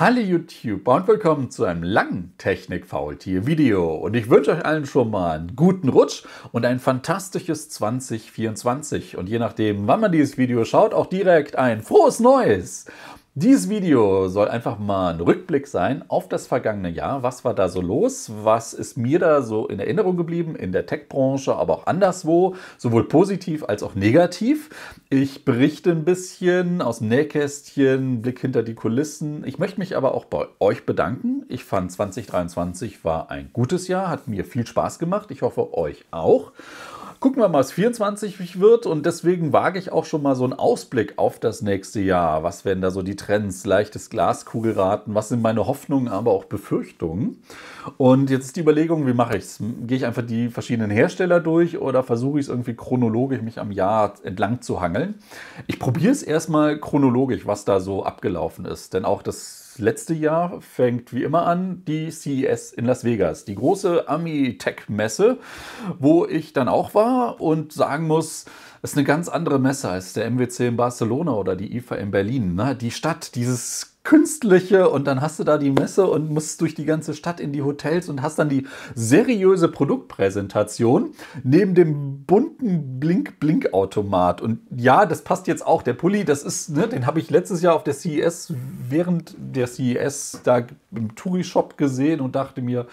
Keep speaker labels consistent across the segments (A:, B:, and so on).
A: Hallo YouTube und willkommen zu einem langen Technik-Faultier-Video. Und ich wünsche euch allen schon mal einen guten Rutsch und ein fantastisches 2024. Und je nachdem, wann man dieses Video schaut, auch direkt ein frohes Neues! Dieses Video soll einfach mal ein Rückblick sein auf das vergangene Jahr. Was war da so los? Was ist mir da so in Erinnerung geblieben in der Tech-Branche, aber auch anderswo, sowohl positiv als auch negativ? Ich berichte ein bisschen aus dem Nähkästchen, Blick hinter die Kulissen. Ich möchte mich aber auch bei euch bedanken. Ich fand 2023 war ein gutes Jahr, hat mir viel Spaß gemacht. Ich hoffe euch auch. Gucken wir mal, was 24 wird und deswegen wage ich auch schon mal so einen Ausblick auf das nächste Jahr. Was werden da so die Trends? Leichtes Glaskugelraten? Was sind meine Hoffnungen, aber auch Befürchtungen? Und jetzt ist die Überlegung, wie mache ich es? Gehe ich einfach die verschiedenen Hersteller durch oder versuche ich es irgendwie chronologisch mich am Jahr entlang zu hangeln? Ich probiere es erstmal chronologisch, was da so abgelaufen ist. Denn auch das letzte Jahr fängt wie immer an die CES in Las Vegas, die große Ami-Tech-Messe, wo ich dann auch war und sagen muss, es ist eine ganz andere Messe als der MWC in Barcelona oder die IFA in Berlin. Die Stadt, dieses künstliche und dann hast du da die Messe und musst durch die ganze Stadt in die Hotels und hast dann die seriöse Produktpräsentation neben dem bunten Blink-Blink-Automat. Und ja, das passt jetzt auch. Der Pulli, das ist, ne, den habe ich letztes Jahr auf der CES während der CES da im Touri-Shop gesehen und dachte mir,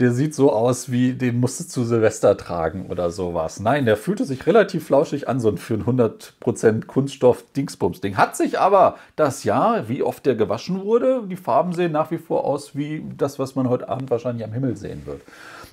A: der sieht so aus wie, den musst du zu Silvester tragen oder sowas. Nein, der fühlte sich relativ flauschig an, so ein für ein 100% Kunststoff-Dingsbums-Ding. Hat sich aber das Jahr, wie oft der gewaschen wurde, die Farben sehen nach wie vor aus wie das, was man heute Abend wahrscheinlich am Himmel sehen wird.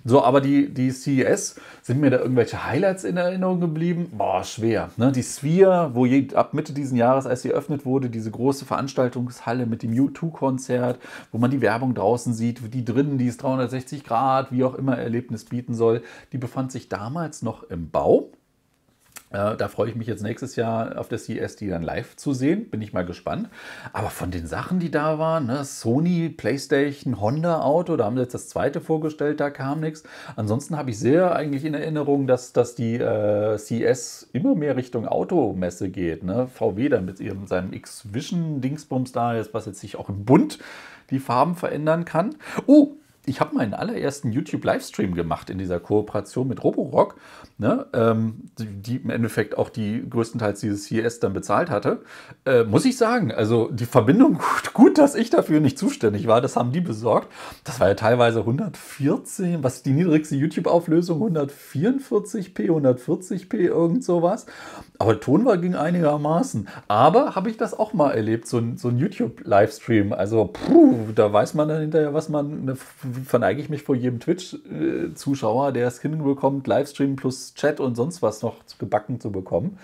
A: So, aber die, die CES, sind mir da irgendwelche Highlights in Erinnerung geblieben? Boah, schwer. Ne? Die Sphere, wo je, ab Mitte dieses Jahres, als sie eröffnet wurde, diese große Veranstaltungshalle mit dem U2-Konzert, wo man die Werbung draußen sieht, die drinnen, die ist 360 Grad, wie auch immer Erlebnis bieten soll, die befand sich damals noch im Bau. Äh, da freue ich mich jetzt nächstes Jahr auf der CES, die dann live zu sehen. Bin ich mal gespannt. Aber von den Sachen, die da waren, ne, Sony, PlayStation, Honda Auto, da haben sie jetzt das zweite vorgestellt, da kam nichts. Ansonsten habe ich sehr eigentlich in Erinnerung, dass, dass die äh, CES immer mehr Richtung Automesse geht. Ne? VW dann mit ihrem, seinem X-Vision-Dingsbums da ist, was jetzt sich auch im Bund die Farben verändern kann. Oh, ich habe meinen allerersten YouTube-Livestream gemacht in dieser Kooperation mit Roborock, ne, ähm, die, die, im Endeffekt auch die größtenteils dieses CES dann bezahlt hatte. Äh, muss ich sagen, also die Verbindung, gut, gut, dass ich dafür nicht zuständig war, das haben die besorgt. Das war ja teilweise 114, was die niedrigste YouTube-Auflösung? 144p, 140p, irgend sowas. Aber Ton war ging einigermaßen. Aber habe ich das auch mal erlebt, so ein, so ein YouTube-Livestream. Also, puh, da weiß man dann hinterher, was man eine verneige ich mich vor jedem Twitch-Zuschauer, der es hinbekommt, Livestream plus Chat und sonst was noch gebacken zu bekommen.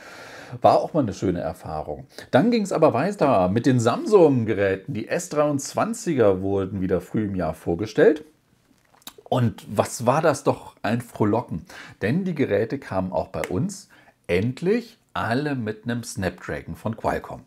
A: War auch mal eine schöne Erfahrung. Dann ging es aber weiter mit den Samsung-Geräten. Die S23er wurden wieder früh im Jahr vorgestellt. Und was war das doch ein Frohlocken? Denn die Geräte kamen auch bei uns endlich alle mit einem Snapdragon von Qualcomm.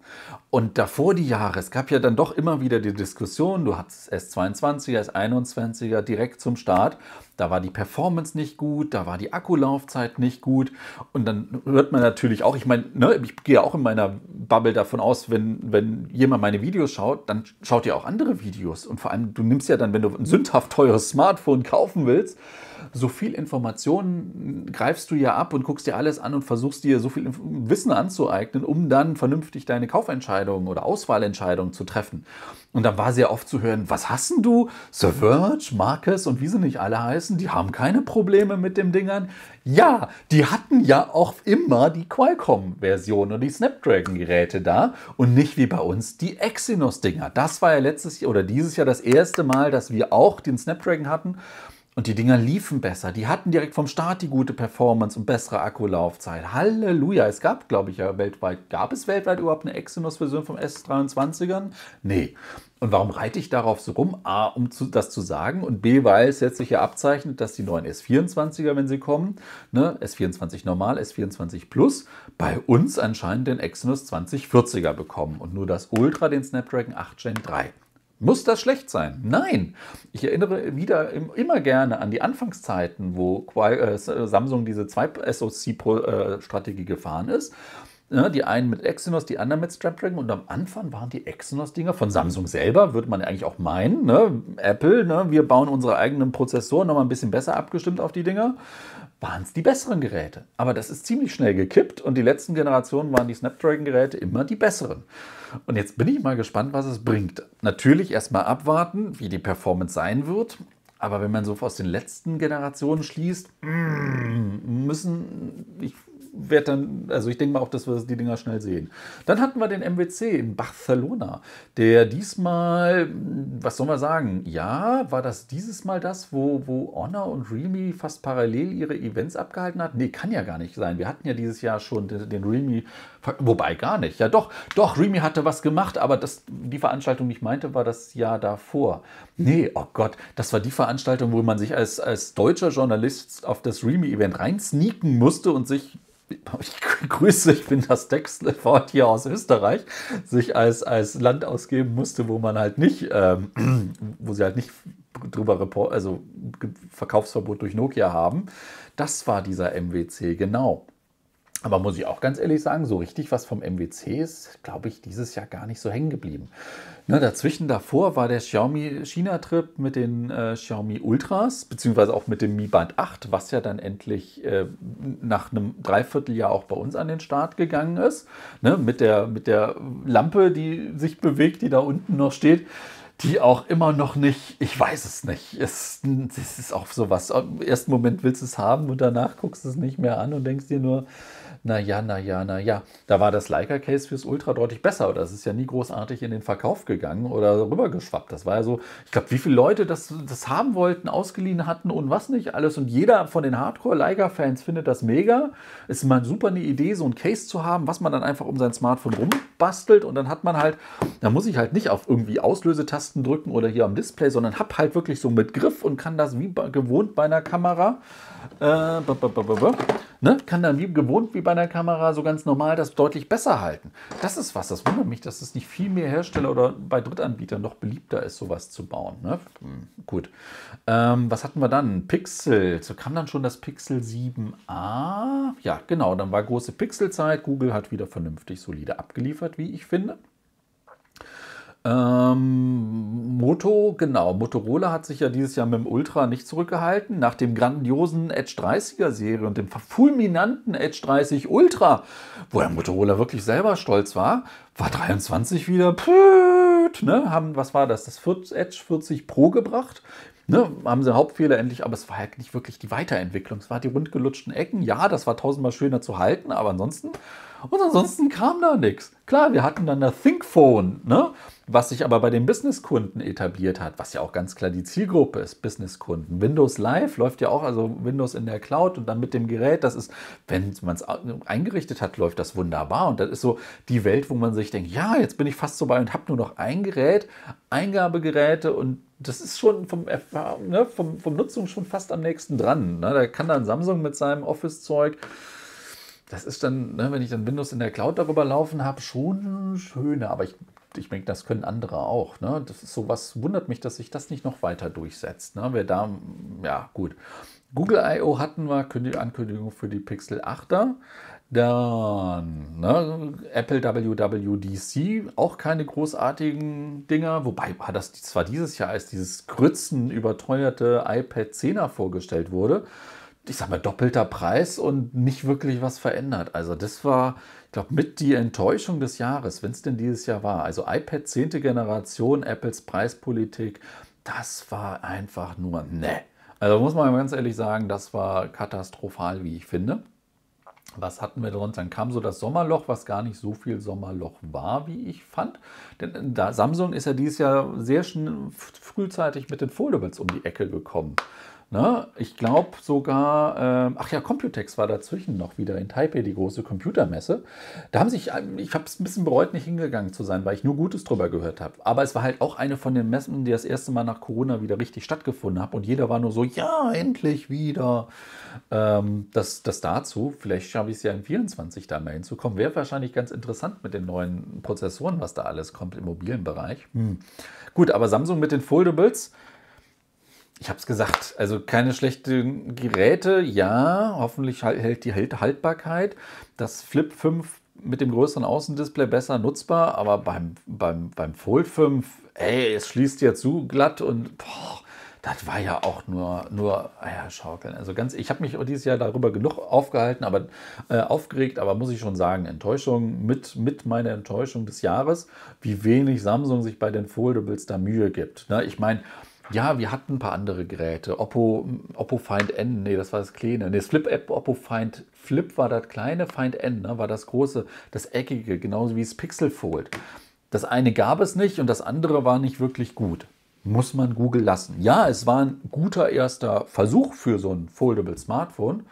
A: Und davor die Jahre, es gab ja dann doch immer wieder die Diskussion, du hattest S22er, S21er direkt zum Start, da war die Performance nicht gut, da war die Akkulaufzeit nicht gut und dann hört man natürlich auch, ich meine, ne, ich gehe auch in meiner Bubble davon aus, wenn, wenn jemand meine Videos schaut, dann schaut ihr auch andere Videos und vor allem, du nimmst ja dann, wenn du ein sündhaft teures Smartphone kaufen willst, so viel Informationen greifst du ja ab und guckst dir alles an und versuchst dir so viel Wissen anzueignen, um dann vernünftig deine Kaufentscheidungen oder Auswahlentscheidungen zu treffen. Und dann war sehr oft zu hören, was hast denn du? The Verge, Marcus und wie sie nicht alle heißen, die haben keine Probleme mit den Dingern. Ja, die hatten ja auch immer die Qualcomm-Version und die Snapdragon-Geräte da und nicht wie bei uns die Exynos-Dinger. Das war ja letztes Jahr oder dieses Jahr das erste Mal, dass wir auch den Snapdragon hatten. Und die Dinger liefen besser. Die hatten direkt vom Start die gute Performance und bessere Akkulaufzeit. Halleluja. Es gab, glaube ich, ja weltweit, gab es weltweit überhaupt eine Exynos-Version vom S23ern? Nee. Und warum reite ich darauf so rum? A, um zu, das zu sagen und B, weil es jetzt sich ja abzeichnet, dass die neuen S24er, wenn sie kommen, ne, S24 normal, S24 Plus, bei uns anscheinend den Exynos 2040er bekommen und nur das Ultra den Snapdragon 8 Gen 3. Muss das schlecht sein? Nein. Ich erinnere wieder immer gerne an die Anfangszeiten, wo äh, Samsung diese 2-SoC-Strategie gefahren ist. Ja, die einen mit Exynos, die anderen mit Snapdragon. Und am Anfang waren die Exynos-Dinger von Samsung selber, würde man eigentlich auch meinen. Ne? Apple, ne? wir bauen unsere eigenen Prozessoren nochmal ein bisschen besser abgestimmt auf die Dinger. Waren es die besseren Geräte. Aber das ist ziemlich schnell gekippt und die letzten Generationen waren die Snapdragon-Geräte immer die besseren. Und jetzt bin ich mal gespannt, was es bringt. Natürlich erstmal abwarten, wie die Performance sein wird. Aber wenn man so aus den letzten Generationen schließt, mm, müssen, ich werde dann, also ich denke mal auch, dass wir die Dinger schnell sehen. Dann hatten wir den MWC in Barcelona, der diesmal, was soll man sagen, ja, war das dieses Mal das, wo, wo Honor und Realme fast parallel ihre Events abgehalten hat? Nee, kann ja gar nicht sein. Wir hatten ja dieses Jahr schon den, den Realme, wobei gar nicht. Ja doch, doch, Realme hatte was gemacht, aber das, die Veranstaltung, die ich meinte, war das Jahr davor. Nee, oh Gott, das war die Veranstaltung, wo man sich als, als deutscher Journalist auf das Realme-Event reinsneaken musste und sich ich grüße, ich bin das Textwort hier aus Österreich, sich als, als Land ausgeben musste, wo man halt nicht, ähm, wo sie halt nicht drüber report, also Verkaufsverbot durch Nokia haben. Das war dieser MWC, genau. Aber muss ich auch ganz ehrlich sagen, so richtig was vom MWC ist, glaube ich, dieses Jahr gar nicht so hängen geblieben. Ne, dazwischen davor war der Xiaomi China-Trip mit den äh, Xiaomi Ultras, beziehungsweise auch mit dem Mi Band 8, was ja dann endlich äh, nach einem Dreivierteljahr auch bei uns an den Start gegangen ist. Ne, mit, der, mit der Lampe, die sich bewegt, die da unten noch steht die auch immer noch nicht, ich weiß es nicht. Es, es ist auch sowas. Im ersten Moment willst du es haben und danach guckst du es nicht mehr an und denkst dir nur, na ja, na ja, na ja. Da war das Leica-Case fürs Ultra deutlich besser. Es ist ja nie großartig in den Verkauf gegangen oder rübergeschwappt. Das war ja so, ich glaube, wie viele Leute das, das haben wollten, ausgeliehen hatten und was nicht alles. Und jeder von den Hardcore-Leica-Fans findet das mega. Ist mal super eine Idee, so ein Case zu haben, was man dann einfach um sein Smartphone rumbastelt. Und dann hat man halt, da muss ich halt nicht auf irgendwie Auslösetasten drücken oder hier am Display, sondern habe halt wirklich so mit Griff und kann das wie gewohnt bei einer Kamera äh, ne? kann dann wie gewohnt wie bei einer Kamera so ganz normal das deutlich besser halten. Das ist was, das wundert mich, dass es nicht viel mehr Hersteller oder bei Drittanbietern noch beliebter ist, sowas zu bauen. Ne? Hm, gut. Ähm, was hatten wir dann? Pixel. So kam dann schon das Pixel 7a. Ja, genau, dann war große Pixelzeit. Google hat wieder vernünftig solide abgeliefert, wie ich finde. Ähm, Moto, genau. Motorola hat sich ja dieses Jahr mit dem Ultra nicht zurückgehalten. Nach dem grandiosen Edge 30er Serie und dem fulminanten Edge 30 Ultra, wo der Motorola wirklich selber stolz war, war 23 wieder, püt, ne, haben, was war das, das Edge 40 Pro gebracht. Ne, haben sie Hauptfehler endlich, aber es war halt nicht wirklich die Weiterentwicklung. Es war die rundgelutschten Ecken. Ja, das war tausendmal schöner zu halten, aber ansonsten, und ansonsten kam da nichts. Klar, wir hatten dann das ThinkPhone, ne? was sich aber bei den Businesskunden etabliert hat, was ja auch ganz klar die Zielgruppe ist, Businesskunden. Windows Live läuft ja auch, also Windows in der Cloud und dann mit dem Gerät, das ist, wenn man es eingerichtet hat, läuft das wunderbar. Und das ist so die Welt, wo man sich denkt, ja, jetzt bin ich fast so bei und habe nur noch ein Gerät, Eingabegeräte und das ist schon vom, ne, vom, vom Nutzung schon fast am nächsten dran. Ne? Da kann dann Samsung mit seinem Office-Zeug das ist dann, ne, wenn ich dann Windows in der Cloud darüber laufen habe, schon schöner. Aber ich, ich denke, das können andere auch. Ne? Das ist sowas, wundert mich, dass sich das nicht noch weiter durchsetzt. Ne? Wer da, ja, gut. Google I.O. hatten wir, Ankündigung für die Pixel 8er. Dann ne, Apple WWDC, auch keine großartigen Dinger, wobei war das zwar dieses Jahr als dieses Grützen überteuerte iPad 10er vorgestellt wurde, ich sag mal, doppelter Preis und nicht wirklich was verändert. Also das war, ich glaube, mit die Enttäuschung des Jahres, wenn es denn dieses Jahr war. Also iPad 10. Generation, Apples Preispolitik, das war einfach nur ne. Also muss man ganz ehrlich sagen, das war katastrophal, wie ich finde. Was hatten wir drunter? Dann kam so das Sommerloch, was gar nicht so viel Sommerloch war, wie ich fand. Denn da Samsung ist ja dieses Jahr sehr frühzeitig mit den Foldables um die Ecke gekommen. Ne? Ich glaube sogar, äh, ach ja, Computex war dazwischen noch wieder in Taipei, die große Computermesse. Da haben sich, ich habe es ein bisschen bereut, nicht hingegangen zu sein, weil ich nur Gutes drüber gehört habe. Aber es war halt auch eine von den Messen, die das erste Mal nach Corona wieder richtig stattgefunden hat. Und jeder war nur so, ja, endlich wieder. Ähm, das, das dazu, vielleicht schaffe ich es ja in 24 da mal hinzukommen. Wäre wahrscheinlich ganz interessant mit den neuen Prozessoren, was da alles kommt im mobilen Bereich. Hm. Gut, aber Samsung mit den Foldables ich habe es gesagt, also keine schlechten Geräte, ja, hoffentlich hält die Haltbarkeit. Das Flip 5 mit dem größeren Außendisplay besser nutzbar, aber beim, beim, beim Fold 5, ey, es schließt ja zu glatt und boah, das war ja auch nur, nur ah ja, Schaukeln. Also ganz, ich habe mich dieses Jahr darüber genug aufgehalten, aber äh, aufgeregt, aber muss ich schon sagen, Enttäuschung mit, mit meiner Enttäuschung des Jahres, wie wenig Samsung sich bei den Foldables da Mühe gibt. Ne? Ich meine, ja, wir hatten ein paar andere Geräte. Oppo, Oppo Find N, nee, das war das kleine. Nee, das Flip App Oppo Find Flip war das kleine, Find N ne, war das große, das eckige, genauso wie das Pixel Fold. Das eine gab es nicht und das andere war nicht wirklich gut muss man Google lassen. Ja, es war ein guter erster Versuch für so ein Foldable Smartphone,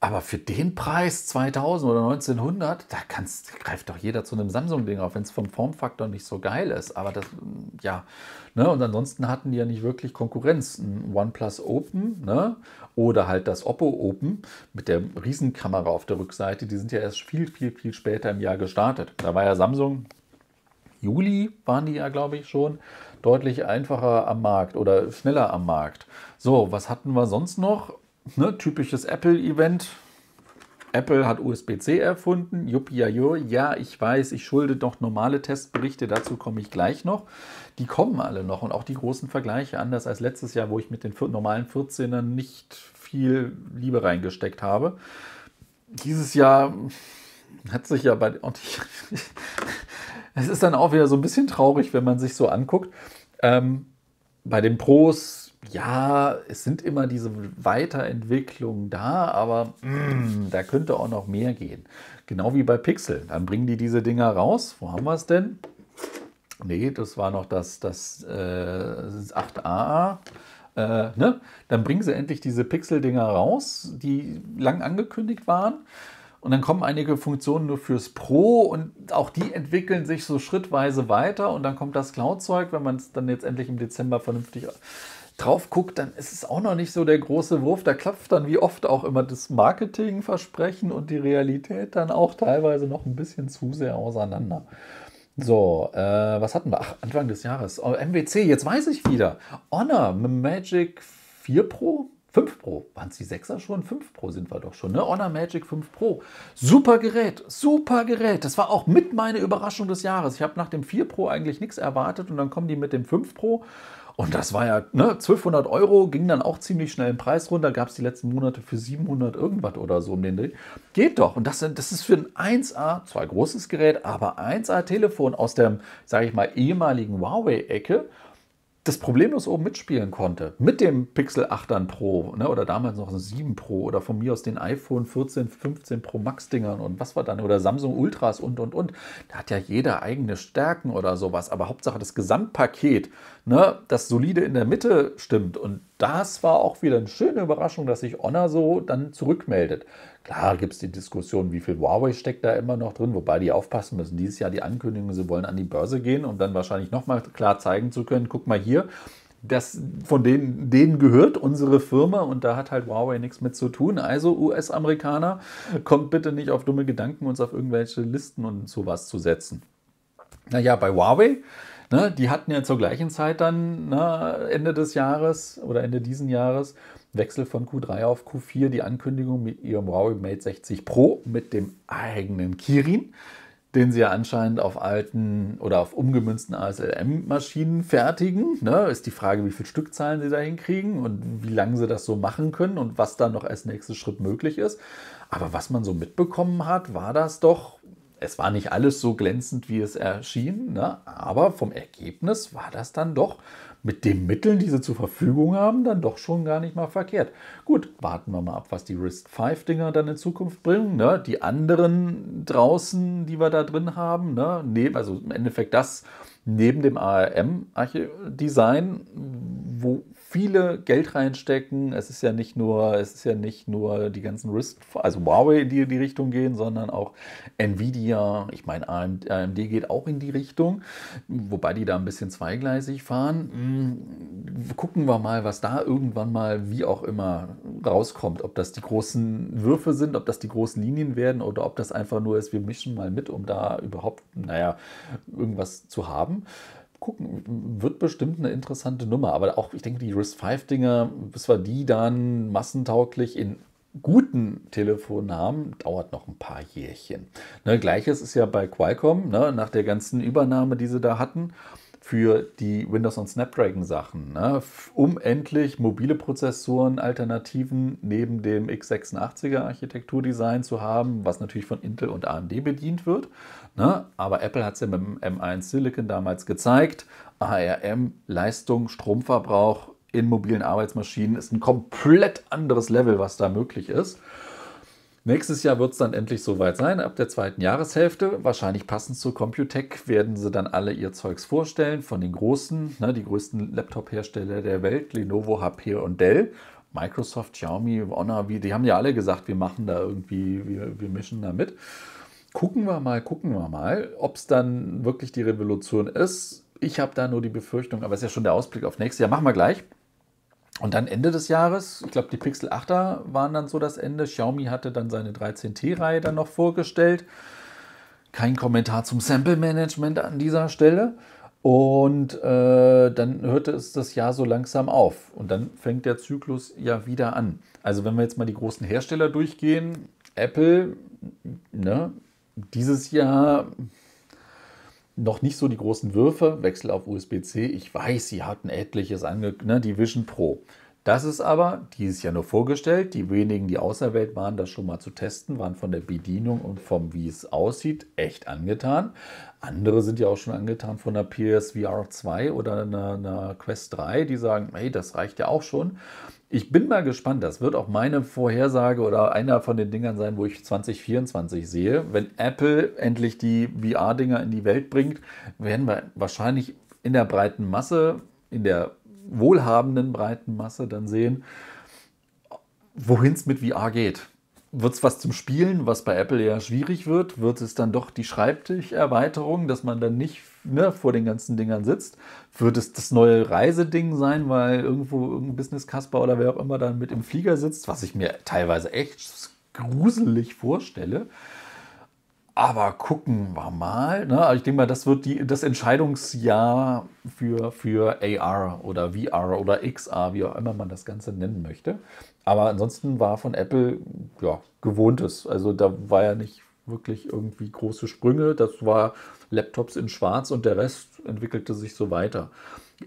A: aber für den Preis 2000 oder 1900, da kannst, greift doch jeder zu einem Samsung-Ding auf, wenn es vom Formfaktor nicht so geil ist. Aber das, ja, ne, und ansonsten hatten die ja nicht wirklich Konkurrenz. Ein OnePlus Open, ne, oder halt das Oppo Open mit der Riesenkamera auf der Rückseite, die sind ja erst viel, viel, viel später im Jahr gestartet. Da war ja Samsung, Juli waren die ja, glaube ich, schon deutlich einfacher am Markt oder schneller am Markt. So, was hatten wir sonst noch? Ne, typisches Apple-Event. Apple hat USB-C erfunden. Juppie, ja, ich weiß, ich schulde noch normale Testberichte, dazu komme ich gleich noch. Die kommen alle noch und auch die großen Vergleiche, anders als letztes Jahr, wo ich mit den normalen 14ern nicht viel Liebe reingesteckt habe. Dieses Jahr hat sich ja bei. Und ich, es ist dann auch wieder so ein bisschen traurig, wenn man sich so anguckt. Ähm, bei den Pros, ja, es sind immer diese Weiterentwicklungen da, aber mm, da könnte auch noch mehr gehen. Genau wie bei Pixel. Dann bringen die diese Dinger raus. Wo haben wir es denn? Nee, das war noch das, das, äh, das 8a. Äh, ne? Dann bringen sie endlich diese Pixel-Dinger raus, die lang angekündigt waren. Und dann kommen einige Funktionen nur fürs Pro und auch die entwickeln sich so schrittweise weiter. Und dann kommt das Cloud-Zeug, wenn man es dann jetzt endlich im Dezember vernünftig drauf guckt, dann ist es auch noch nicht so der große Wurf. Da klopft dann wie oft auch immer das Marketingversprechen und die Realität dann auch teilweise noch ein bisschen zu sehr auseinander. So, äh, was hatten wir? Ach, Anfang des Jahres. Oh, MWC, jetzt weiß ich wieder. Honor Magic 4 Pro, 5 Pro. Waren es die 6er schon? 5 Pro sind wir doch schon, ne? Honor Magic 5 Pro. Super Gerät, super Gerät. Das war auch mit meine Überraschung des Jahres. Ich habe nach dem 4 Pro eigentlich nichts erwartet und dann kommen die mit dem 5 Pro. Und das war ja ne, 1200 Euro, ging dann auch ziemlich schnell im Preis runter. Gab es die letzten Monate für 700 irgendwas oder so um den Dreh. Geht doch. Und das, das ist für ein 1A, zwar großes Gerät, aber 1A-Telefon aus der, sage ich mal, ehemaligen Huawei-Ecke das problemlos oben mitspielen konnte. Mit dem Pixel 8 dann Pro ne, oder damals noch ein 7 Pro oder von mir aus den iPhone 14, 15 Pro Max Dingern und was war dann oder Samsung Ultras und und und. Da hat ja jeder eigene Stärken oder sowas, aber Hauptsache das Gesamtpaket, ne, das solide in der Mitte stimmt und das war auch wieder eine schöne Überraschung, dass sich Honor so dann zurückmeldet. Klar gibt es die Diskussion, wie viel Huawei steckt da immer noch drin, wobei die aufpassen müssen. Dieses Jahr die Ankündigung, sie wollen an die Börse gehen, um dann wahrscheinlich nochmal klar zeigen zu können, guck mal hier, das von denen, denen gehört unsere Firma und da hat halt Huawei nichts mit zu tun. Also US-Amerikaner, kommt bitte nicht auf dumme Gedanken, uns auf irgendwelche Listen und sowas zu setzen. Naja, bei Huawei Ne, die hatten ja zur gleichen Zeit dann ne, Ende des Jahres oder Ende diesen Jahres Wechsel von Q3 auf Q4 die Ankündigung mit ihrem Huawei Mate 60 Pro mit dem eigenen Kirin, den sie ja anscheinend auf alten oder auf umgemünzten ASLM-Maschinen fertigen. Ne, ist die Frage, wie viele Stückzahlen sie da hinkriegen und wie lange sie das so machen können und was dann noch als nächster Schritt möglich ist. Aber was man so mitbekommen hat, war das doch es war nicht alles so glänzend, wie es erschien, ne? aber vom Ergebnis war das dann doch mit den Mitteln, die sie zur Verfügung haben, dann doch schon gar nicht mal verkehrt. Gut, warten wir mal ab, was die Wrist 5 Dinger dann in Zukunft bringen. Ne? Die anderen draußen, die wir da drin haben, ne? neben, also im Endeffekt das neben dem ARM-Design, wo viele Geld reinstecken. Es ist ja nicht nur, es ist ja nicht nur die ganzen Risk, also Huawei, die in die Richtung gehen, sondern auch Nvidia. Ich meine, AMD, AMD geht auch in die Richtung, wobei die da ein bisschen zweigleisig fahren. Hm, gucken wir mal, was da irgendwann mal, wie auch immer, rauskommt. Ob das die großen Würfe sind, ob das die großen Linien werden oder ob das einfach nur ist, wir mischen mal mit, um da überhaupt, naja, irgendwas zu haben gucken, wird bestimmt eine interessante Nummer. Aber auch, ich denke, die RIS-5-Dinger, bis wir die dann massentauglich in guten Telefonnamen dauert noch ein paar Jährchen. Ne, Gleiches ist ja bei Qualcomm, ne, nach der ganzen Übernahme, die sie da hatten, für die Windows und Snapdragon Sachen, ne, um endlich mobile Prozessoren, Alternativen neben dem x86er Architekturdesign zu haben, was natürlich von Intel und AMD bedient wird. Ne, aber Apple hat es ja mit dem M1 Silicon damals gezeigt. ARM, Leistung, Stromverbrauch in mobilen Arbeitsmaschinen ist ein komplett anderes Level, was da möglich ist. Nächstes Jahr wird es dann endlich soweit sein, ab der zweiten Jahreshälfte. Wahrscheinlich passend zur Computec werden sie dann alle ihr Zeugs vorstellen von den großen, ne, die größten Laptop-Hersteller der Welt, Lenovo, HP und Dell. Microsoft, Xiaomi, Honor, die haben ja alle gesagt, wir machen da irgendwie, wir, wir mischen da mit. Gucken wir mal, gucken wir mal, ob es dann wirklich die Revolution ist. Ich habe da nur die Befürchtung, aber es ist ja schon der Ausblick auf nächstes Jahr. Machen wir gleich. Und dann Ende des Jahres, ich glaube, die Pixel 8er waren dann so das Ende. Xiaomi hatte dann seine 13T-Reihe dann noch vorgestellt. Kein Kommentar zum Sample-Management an dieser Stelle. Und äh, dann hörte es das Jahr so langsam auf. Und dann fängt der Zyklus ja wieder an. Also wenn wir jetzt mal die großen Hersteller durchgehen, Apple, ne, dieses Jahr noch nicht so die großen Würfe, Wechsel auf USB-C. Ich weiß, sie hatten etliches ange, ne, die Vision Pro. Das ist aber dieses Jahr nur vorgestellt. Die wenigen, die auserwählt waren, das schon mal zu testen, waren von der Bedienung und vom, wie es aussieht, echt angetan. Andere sind ja auch schon angetan von der PSVR 2 oder einer, einer Quest 3, die sagen, hey, das reicht ja auch schon. Ich bin mal gespannt. Das wird auch meine Vorhersage oder einer von den Dingern sein, wo ich 2024 sehe. Wenn Apple endlich die VR-Dinger in die Welt bringt, werden wir wahrscheinlich in der breiten Masse, in der wohlhabenden breiten Masse dann sehen, wohin es mit VR geht. Wird es was zum Spielen, was bei Apple ja schwierig wird? Wird es dann doch die Schreibtischerweiterung, dass man dann nicht ne, vor den ganzen Dingern sitzt. Wird es das neue Reiseding sein, weil irgendwo irgendein Business-Kasper oder wer auch immer dann mit im Flieger sitzt, was ich mir teilweise echt gruselig vorstelle. Aber gucken wir mal. Ne? Also ich denke mal, das wird die, das Entscheidungsjahr für, für AR oder VR oder XR, wie auch immer man das Ganze nennen möchte. Aber ansonsten war von Apple ja, gewohntes. Also da war ja nicht wirklich irgendwie große Sprünge. Das war Laptops in Schwarz und der Rest entwickelte sich so weiter.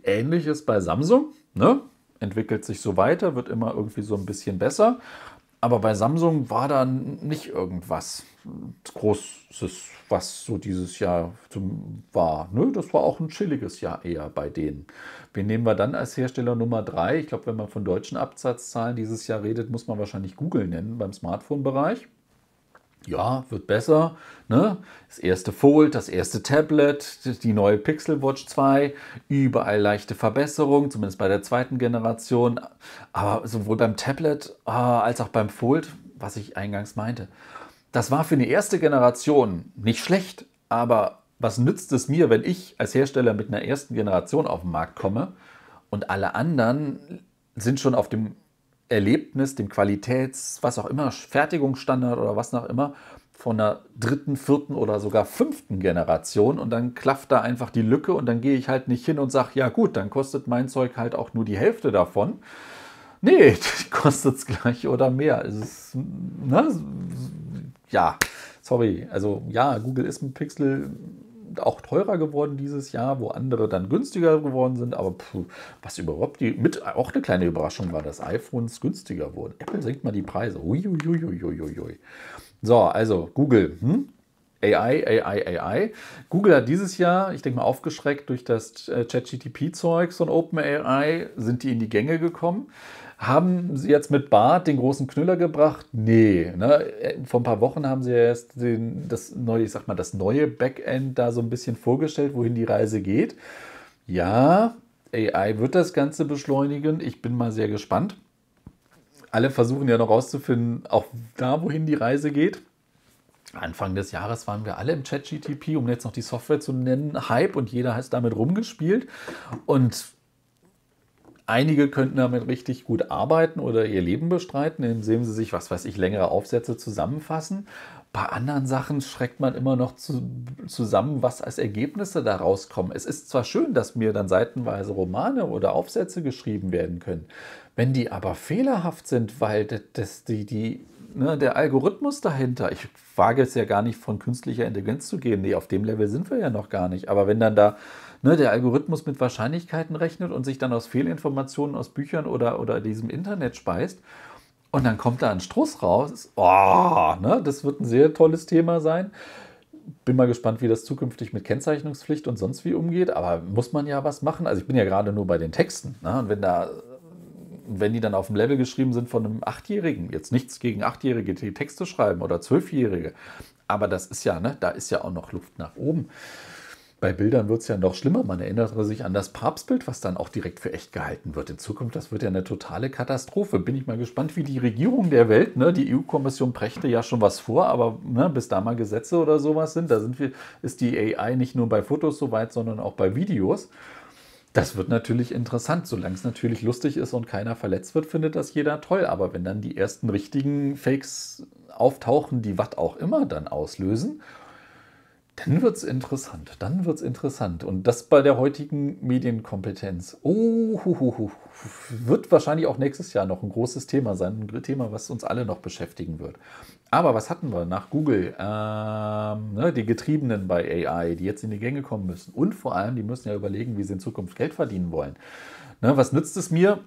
A: Ähnliches bei Samsung, ne? entwickelt sich so weiter, wird immer irgendwie so ein bisschen besser. Aber bei Samsung war da nicht irgendwas Großes, was so dieses Jahr war. Ne? Das war auch ein chilliges Jahr eher bei denen. Wen nehmen wir dann als Hersteller Nummer drei? Ich glaube, wenn man von deutschen Absatzzahlen dieses Jahr redet, muss man wahrscheinlich Google nennen beim Smartphone-Bereich ja, wird besser. Ne? Das erste Fold, das erste Tablet, die neue Pixel Watch 2, überall leichte Verbesserungen, zumindest bei der zweiten Generation. Aber sowohl beim Tablet äh, als auch beim Fold, was ich eingangs meinte, das war für eine erste Generation nicht schlecht, aber was nützt es mir, wenn ich als Hersteller mit einer ersten Generation auf den Markt komme und alle anderen sind schon auf dem Erlebnis, dem Qualitäts-, was auch immer, Fertigungsstandard oder was auch immer, von der dritten, vierten oder sogar fünften Generation und dann klafft da einfach die Lücke und dann gehe ich halt nicht hin und sage, ja gut, dann kostet mein Zeug halt auch nur die Hälfte davon. Nee, kostet es gleich oder mehr. Es ist, ne, ja, sorry. Also ja, Google ist mit Pixel auch teurer geworden dieses Jahr, wo andere dann günstiger geworden sind. Aber puh, was überhaupt die, mit auch eine kleine Überraschung war, dass iPhones günstiger wurden. Apple senkt mal die Preise. Uiuiuiuiui. So, also Google. Hm? AI, AI, AI. Google hat dieses Jahr, ich denke mal, aufgeschreckt durch das äh, ChatGTP-Zeugs von OpenAI, sind die in die Gänge gekommen. Haben sie jetzt mit Bart den großen Knüller gebracht? Nee. Ne? Vor ein paar Wochen haben sie erst den, das neue, ich sag mal, das neue Backend da so ein bisschen vorgestellt, wohin die Reise geht. Ja, AI wird das Ganze beschleunigen. Ich bin mal sehr gespannt. Alle versuchen ja noch rauszufinden, auch da, wohin die Reise geht. Anfang des Jahres waren wir alle im Chat-GTP, um jetzt noch die Software zu nennen, Hype und jeder hat damit rumgespielt. Und Einige könnten damit richtig gut arbeiten oder ihr Leben bestreiten, indem sie sich, was weiß ich, längere Aufsätze zusammenfassen. Bei anderen Sachen schreckt man immer noch zu, zusammen, was als Ergebnisse da rauskommen. Es ist zwar schön, dass mir dann seitenweise Romane oder Aufsätze geschrieben werden können. Wenn die aber fehlerhaft sind, weil das, die, die, ne, der Algorithmus dahinter, ich wage es ja gar nicht von künstlicher Intelligenz zu gehen, nee, auf dem Level sind wir ja noch gar nicht. Aber wenn dann da ne, der Algorithmus mit Wahrscheinlichkeiten rechnet und sich dann aus Fehlinformationen aus Büchern oder, oder diesem Internet speist, und dann kommt da ein Struss raus. Oh, ne? Das wird ein sehr tolles Thema sein. Bin mal gespannt, wie das zukünftig mit Kennzeichnungspflicht und sonst wie umgeht. Aber muss man ja was machen. Also ich bin ja gerade nur bei den Texten. Ne? Und wenn da, wenn die dann auf dem Level geschrieben sind von einem Achtjährigen, jetzt nichts gegen Achtjährige, die Texte schreiben oder Zwölfjährige. Aber das ist ja, ne, da ist ja auch noch Luft nach oben. Bei Bildern wird es ja noch schlimmer. Man erinnert sich an das Papstbild, was dann auch direkt für echt gehalten wird. In Zukunft, das wird ja eine totale Katastrophe. Bin ich mal gespannt, wie die Regierung der Welt, ne, die EU-Kommission brächte ja schon was vor, aber ne, bis da mal Gesetze oder sowas sind, da sind wir, ist die AI nicht nur bei Fotos so weit, sondern auch bei Videos. Das wird natürlich interessant. Solange es natürlich lustig ist und keiner verletzt wird, findet das jeder toll. Aber wenn dann die ersten richtigen Fakes auftauchen, die was auch immer dann auslösen dann wird es interessant. Dann wird es interessant. Und das bei der heutigen Medienkompetenz. Oh, hu, hu, hu, wird wahrscheinlich auch nächstes Jahr noch ein großes Thema sein. Ein Thema, was uns alle noch beschäftigen wird. Aber was hatten wir nach Google? Ähm, ne, die Getriebenen bei AI, die jetzt in die Gänge kommen müssen. Und vor allem, die müssen ja überlegen, wie sie in Zukunft Geld verdienen wollen. Ne, was nützt es mir?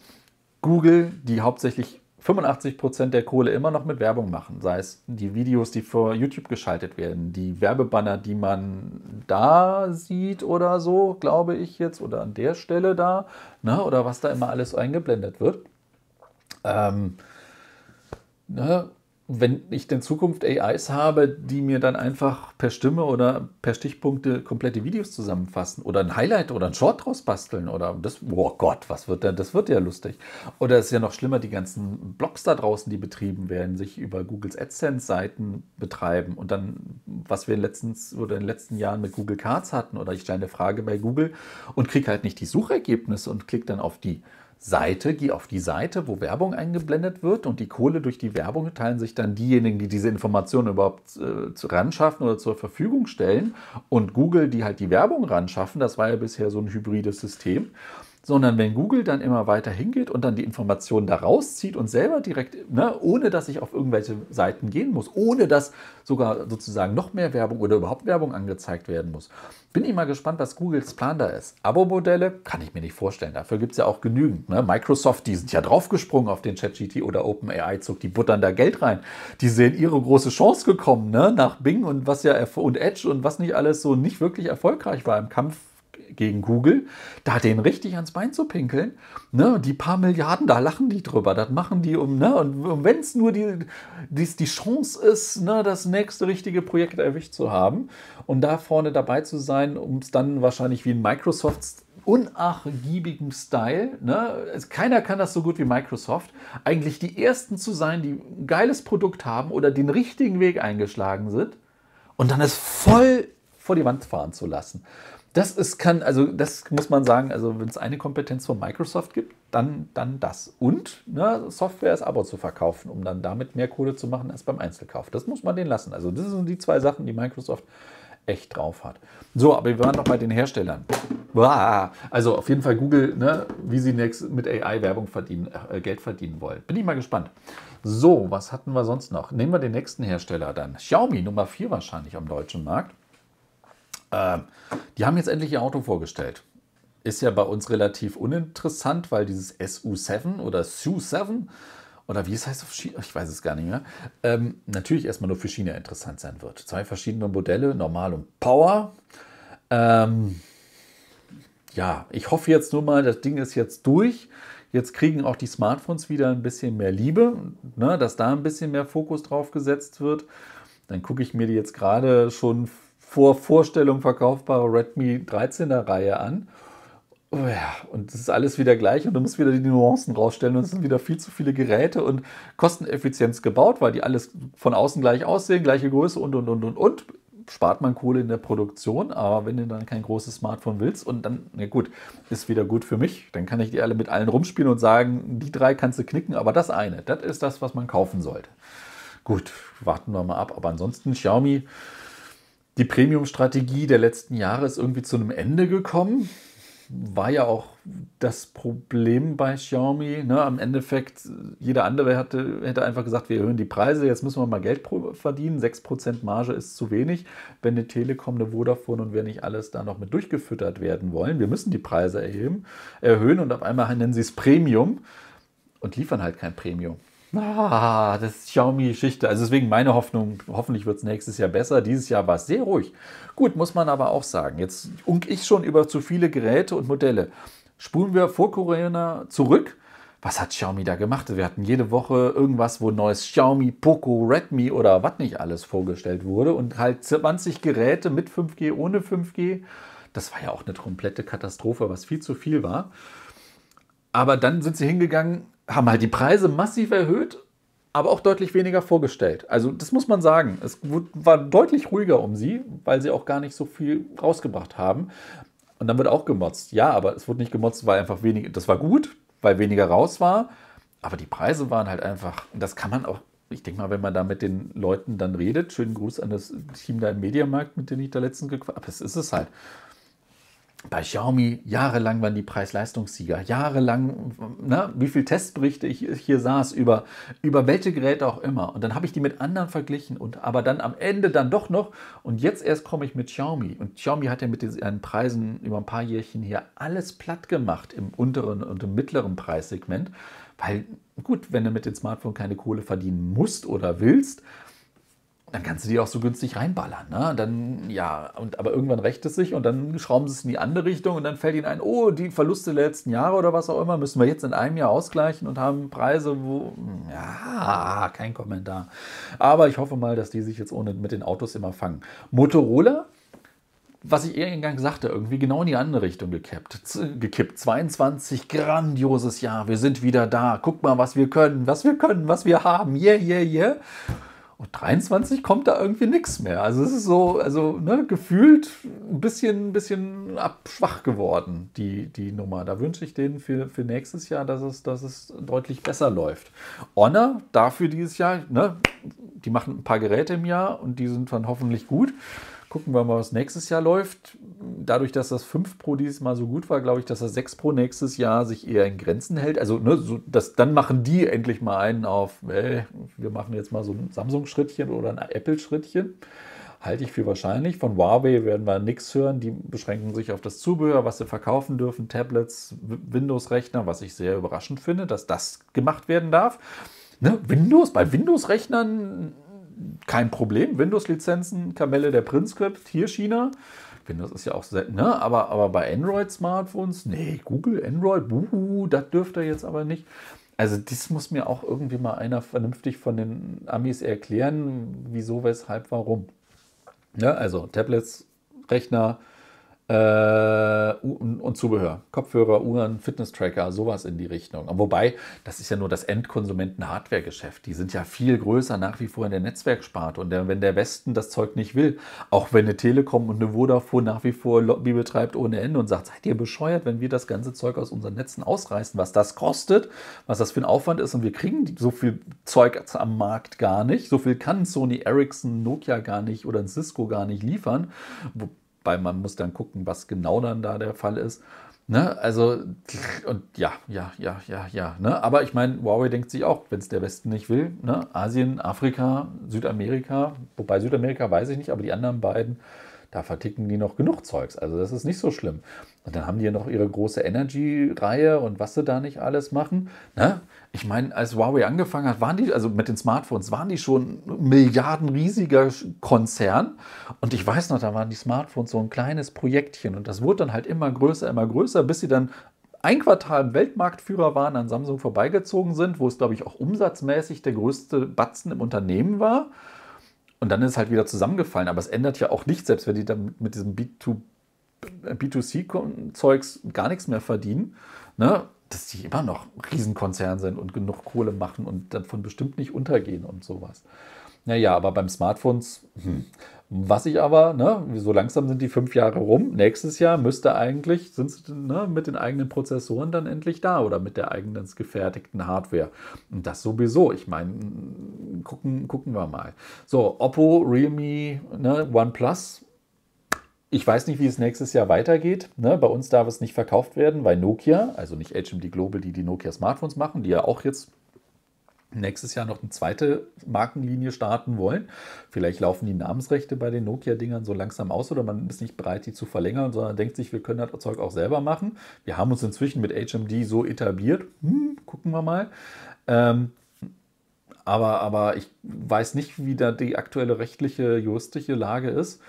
A: Google, die hauptsächlich 85 Prozent der Kohle immer noch mit Werbung machen. Sei es die Videos, die vor YouTube geschaltet werden, die Werbebanner, die man da sieht oder so, glaube ich jetzt, oder an der Stelle da, ne, oder was da immer alles eingeblendet wird. Ähm, ne, wenn ich in Zukunft AIs habe, die mir dann einfach per Stimme oder per Stichpunkte komplette Videos zusammenfassen oder ein Highlight oder ein Short draus basteln oder das, oh Gott, was wird denn, das wird ja lustig. Oder es ist ja noch schlimmer, die ganzen Blogs da draußen, die betrieben werden, sich über Googles AdSense-Seiten betreiben und dann, was wir letztens, oder in den letzten Jahren mit Google Cards hatten oder ich stelle eine Frage bei Google und kriege halt nicht die Suchergebnisse und klicke dann auf die Seite, geh auf die Seite, wo Werbung eingeblendet wird und die Kohle durch die Werbung teilen sich dann diejenigen, die diese Informationen überhaupt äh, ran schaffen oder zur Verfügung stellen und Google, die halt die Werbung ran schaffen. Das war ja bisher so ein hybrides System sondern wenn Google dann immer weiter hingeht und dann die Informationen da rauszieht und selber direkt, ne, ohne dass ich auf irgendwelche Seiten gehen muss, ohne dass sogar sozusagen noch mehr Werbung oder überhaupt Werbung angezeigt werden muss. Bin ich mal gespannt, was Googles Plan da ist. Abo-Modelle kann ich mir nicht vorstellen. Dafür gibt es ja auch genügend. Ne? Microsoft, die sind ja draufgesprungen auf den ChatGT oder OpenAI-Zug, die buttern da Geld rein. Die sehen ihre große Chance gekommen, ne? nach Bing und was ja und Edge und was nicht alles so nicht wirklich erfolgreich war im Kampf gegen Google, da den richtig ans Bein zu pinkeln. Ne, die paar Milliarden, da lachen die drüber. Das machen die um, ne, und wenn es nur die, die, die Chance ist, ne, das nächste richtige Projekt erwischt zu haben und da vorne dabei zu sein, um es dann wahrscheinlich wie in Microsofts unnachgiebigem Style. Ne? Keiner kann das so gut wie Microsoft. Eigentlich die Ersten zu sein, die ein geiles Produkt haben oder den richtigen Weg eingeschlagen sind und dann es voll vor die Wand fahren zu lassen. Das ist, kann, also das muss man sagen, also wenn es eine Kompetenz von Microsoft gibt, dann, dann das. Und ne, Software als Abo zu verkaufen, um dann damit mehr Kohle zu machen als beim Einzelkauf. Das muss man denen lassen. Also das sind die zwei Sachen, die Microsoft echt drauf hat. So, aber wir waren noch bei den Herstellern. Also auf jeden Fall Google, ne, wie sie mit AI Werbung verdienen, äh, Geld verdienen wollen. Bin ich mal gespannt. So, was hatten wir sonst noch? Nehmen wir den nächsten Hersteller dann. Xiaomi Nummer 4 wahrscheinlich am deutschen Markt. Äh, die haben jetzt endlich ihr Auto vorgestellt. Ist ja bei uns relativ uninteressant, weil dieses SU7 oder SU7 oder wie es heißt auf China, ich weiß es gar nicht mehr, ähm, natürlich erstmal nur für China interessant sein wird. Zwei verschiedene Modelle, Normal und Power. Ähm, ja, ich hoffe jetzt nur mal, das Ding ist jetzt durch. Jetzt kriegen auch die Smartphones wieder ein bisschen mehr Liebe, ne, dass da ein bisschen mehr Fokus drauf gesetzt wird. Dann gucke ich mir die jetzt gerade schon vor Vorstellung verkaufbare Redmi 13er Reihe an. Oh ja, und es ist alles wieder gleich und du musst wieder die Nuancen rausstellen und es sind wieder viel zu viele Geräte und Kosteneffizienz gebaut, weil die alles von außen gleich aussehen, gleiche Größe und und und und und. Spart man Kohle in der Produktion, aber wenn du dann kein großes Smartphone willst und dann, na gut, ist wieder gut für mich, dann kann ich die alle mit allen rumspielen und sagen, die drei kannst du knicken, aber das eine, das ist das, was man kaufen sollte. Gut, warten wir mal ab. Aber ansonsten Xiaomi, die Premium-Strategie der letzten Jahre ist irgendwie zu einem Ende gekommen war ja auch das Problem bei Xiaomi. Ne? Am Endeffekt, jeder andere hatte, hätte einfach gesagt, wir erhöhen die Preise, jetzt müssen wir mal Geld verdienen. 6% Marge ist zu wenig, wenn eine Telekom, eine Vodafone und wir nicht alles da noch mit durchgefüttert werden wollen. Wir müssen die Preise erheben, erhöhen und auf einmal nennen sie es Premium und liefern halt kein Premium. Ah, das ist Xiaomi-Geschichte. Also deswegen meine Hoffnung, hoffentlich wird es nächstes Jahr besser. Dieses Jahr war es sehr ruhig. Gut, muss man aber auch sagen. Jetzt unk ich schon über zu viele Geräte und Modelle. Spulen wir vor Corona zurück. Was hat Xiaomi da gemacht? Wir hatten jede Woche irgendwas, wo neues Xiaomi, Poco, Redmi oder was nicht alles vorgestellt wurde. Und halt 20 Geräte mit 5G, ohne 5G. Das war ja auch eine komplette Katastrophe, was viel zu viel war. Aber dann sind sie hingegangen, haben halt die Preise massiv erhöht, aber auch deutlich weniger vorgestellt. Also das muss man sagen. Es war deutlich ruhiger um sie, weil sie auch gar nicht so viel rausgebracht haben. Und dann wird auch gemotzt. Ja, aber es wurde nicht gemotzt, weil einfach weniger, das war gut, weil weniger raus war. Aber die Preise waren halt einfach, das kann man auch, ich denke mal, wenn man da mit den Leuten dann redet, schönen Gruß an das Team da im Mediamarkt, mit dem ich da letztens gequatscht habe, das ist es halt bei Xiaomi jahrelang waren die Preis-Leistungssieger. Jahrelang, ne, wie viele Testberichte ich hier saß über, über welche Geräte auch immer. Und dann habe ich die mit anderen verglichen und aber dann am Ende dann doch noch. Und jetzt erst komme ich mit Xiaomi. Und Xiaomi hat ja mit den Preisen über ein paar Jährchen hier alles platt gemacht im unteren und im mittleren Preissegment. Weil, gut, wenn du mit dem Smartphone keine Kohle verdienen musst oder willst, dann kannst du die auch so günstig reinballern. Ne? Dann, ja, und, aber irgendwann rächt es sich und dann schrauben sie es in die andere Richtung und dann fällt ihnen ein, oh, die Verluste der letzten Jahre oder was auch immer müssen wir jetzt in einem Jahr ausgleichen und haben Preise, wo, ja, kein Kommentar. Aber ich hoffe mal, dass die sich jetzt ohne mit den Autos immer fangen. Motorola, was ich irgendwann sagte, irgendwie genau in die andere Richtung gekippt. gekippt. 22, grandioses Jahr, wir sind wieder da. Guck mal, was wir können, was wir können, was wir haben. Yeah, yeah, yeah. Und 23 kommt da irgendwie nichts mehr. Also es ist so, also ne, gefühlt ein bisschen, ein bisschen abschwach geworden, die, die Nummer. Da wünsche ich denen für, für nächstes Jahr, dass es, dass es deutlich besser läuft. Honor dafür dieses Jahr, ne, die machen ein paar Geräte im Jahr und die sind dann hoffentlich gut. Gucken wir mal, was nächstes Jahr läuft. Dadurch, dass das 5 Pro dieses Mal so gut war, glaube ich, dass das 6 Pro nächstes Jahr sich eher in Grenzen hält. Also, ne, so, das, dann machen die endlich mal einen auf, äh, wir machen jetzt mal so ein Samsung-Schrittchen oder ein Apple-Schrittchen. Halte ich für wahrscheinlich. Von Huawei werden wir nichts hören. Die beschränken sich auf das Zubehör, was sie verkaufen dürfen, Tablets, Windows-Rechner, was ich sehr überraschend finde, dass das gemacht werden darf. Ne? Windows, bei Windows-Rechnern kein Problem. Windows-Lizenzen, Kamelle der Printscript, hier China. Windows ist ja auch selten, ne? aber, aber bei Android-Smartphones, nee, Google, Android, buhu, das dürfte jetzt aber nicht. Also das muss mir auch irgendwie mal einer vernünftig von den Amis erklären, wieso, weshalb, warum. Ja, also Tablets, Rechner, äh, und Zubehör. Kopfhörer, Uhren, Fitness-Tracker, sowas in die Richtung. Wobei, das ist ja nur das Endkonsumenten-Hardware-Geschäft. Die sind ja viel größer nach wie vor in der Netzwerksparte. Und der, wenn der Westen das Zeug nicht will, auch wenn eine Telekom und eine Vodafone nach wie vor Lobby betreibt ohne Ende und sagt, seid ihr bescheuert, wenn wir das ganze Zeug aus unseren Netzen ausreißen, was das kostet, was das für ein Aufwand ist und wir kriegen so viel Zeug am Markt gar nicht. So viel kann Sony Ericsson, Nokia gar nicht oder ein Cisco gar nicht liefern weil man muss dann gucken, was genau dann da der Fall ist. Ne? Also, und ja, ja, ja, ja, ja. Ne? Aber ich meine, Huawei denkt sich auch, wenn es der Westen nicht will, ne? Asien, Afrika, Südamerika, wobei Südamerika weiß ich nicht, aber die anderen beiden, da verticken die noch genug Zeugs. Also das ist nicht so schlimm. Und dann haben die ja noch ihre große Energy-Reihe und was sie da nicht alles machen. Ne? Ich meine, als Huawei angefangen hat, waren die, also mit den Smartphones, waren die schon milliardenriesiger Konzern. Und ich weiß noch, da waren die Smartphones so ein kleines Projektchen. Und das wurde dann halt immer größer, immer größer, bis sie dann ein Quartal Weltmarktführer waren, an Samsung vorbeigezogen sind, wo es, glaube ich, auch umsatzmäßig der größte Batzen im Unternehmen war. Und dann ist es halt wieder zusammengefallen. Aber es ändert ja auch nichts, selbst wenn die dann mit diesem B2, B2C-Zeugs gar nichts mehr verdienen, ne? dass die immer noch Riesenkonzern sind und genug Kohle machen und davon bestimmt nicht untergehen und sowas. Naja, aber beim Smartphones, hm. was ich aber, ne, so langsam sind die fünf Jahre rum. Nächstes Jahr müsste eigentlich, sind sie ne, mit den eigenen Prozessoren dann endlich da oder mit der eigenen gefertigten Hardware. Und das sowieso. Ich meine, gucken, gucken wir mal. So, Oppo, Realme, ne, OnePlus, ich weiß nicht, wie es nächstes Jahr weitergeht. Ne? Bei uns darf es nicht verkauft werden, weil Nokia, also nicht HMD Global, die die Nokia Smartphones machen, die ja auch jetzt nächstes Jahr noch eine zweite Markenlinie starten wollen. Vielleicht laufen die Namensrechte bei den Nokia-Dingern so langsam aus oder man ist nicht bereit, die zu verlängern, sondern denkt sich, wir können das Zeug auch selber machen. Wir haben uns inzwischen mit HMD so etabliert. Hm, gucken wir mal. Ähm, aber, aber ich weiß nicht, wie da die aktuelle rechtliche, juristische Lage ist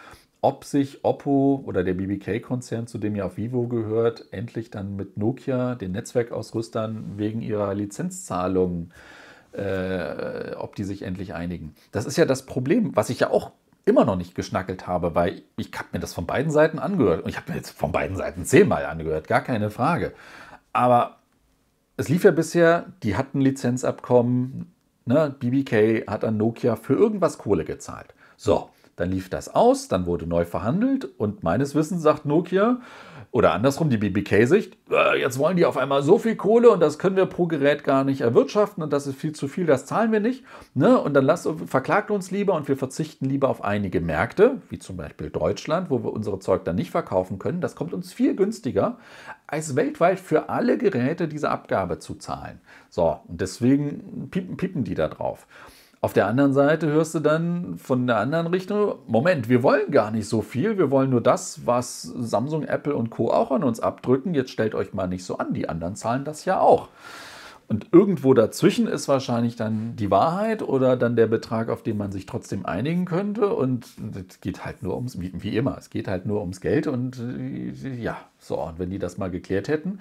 A: ob sich Oppo oder der BBK-Konzern, zu dem ja auch Vivo gehört, endlich dann mit Nokia, den Netzwerkausrüstern, wegen ihrer Lizenzzahlungen, äh, ob die sich endlich einigen. Das ist ja das Problem, was ich ja auch immer noch nicht geschnackelt habe, weil ich habe mir das von beiden Seiten angehört. Und ich habe mir jetzt von beiden Seiten zehnmal angehört, gar keine Frage. Aber es lief ja bisher, die hatten Lizenzabkommen, ne? BBK hat an Nokia für irgendwas Kohle gezahlt. So, dann lief das aus, dann wurde neu verhandelt und meines Wissens sagt Nokia oder andersrum die BBK-Sicht, äh, jetzt wollen die auf einmal so viel Kohle und das können wir pro Gerät gar nicht erwirtschaften und das ist viel zu viel, das zahlen wir nicht. Ne? Und dann lasst, verklagt uns lieber und wir verzichten lieber auf einige Märkte, wie zum Beispiel Deutschland, wo wir unsere Zeug dann nicht verkaufen können. Das kommt uns viel günstiger, als weltweit für alle Geräte diese Abgabe zu zahlen. So, und deswegen piepen, piepen die da drauf. Auf der anderen Seite hörst du dann von der anderen Richtung, Moment, wir wollen gar nicht so viel, wir wollen nur das, was Samsung, Apple und Co. auch an uns abdrücken. Jetzt stellt euch mal nicht so an, die anderen zahlen das ja auch. Und irgendwo dazwischen ist wahrscheinlich dann die Wahrheit oder dann der Betrag, auf den man sich trotzdem einigen könnte. Und es geht halt nur ums, wie, immer, es geht halt nur ums Geld. Und äh, ja, so, und wenn die das mal geklärt hätten.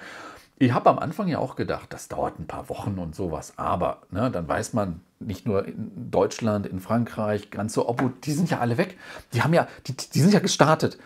A: Ich habe am Anfang ja auch gedacht, das dauert ein paar Wochen und sowas. Aber ne, dann weiß man, nicht nur in Deutschland, in Frankreich, ganze Oppo, die sind ja alle weg. Die haben ja, die, die sind ja gestartet.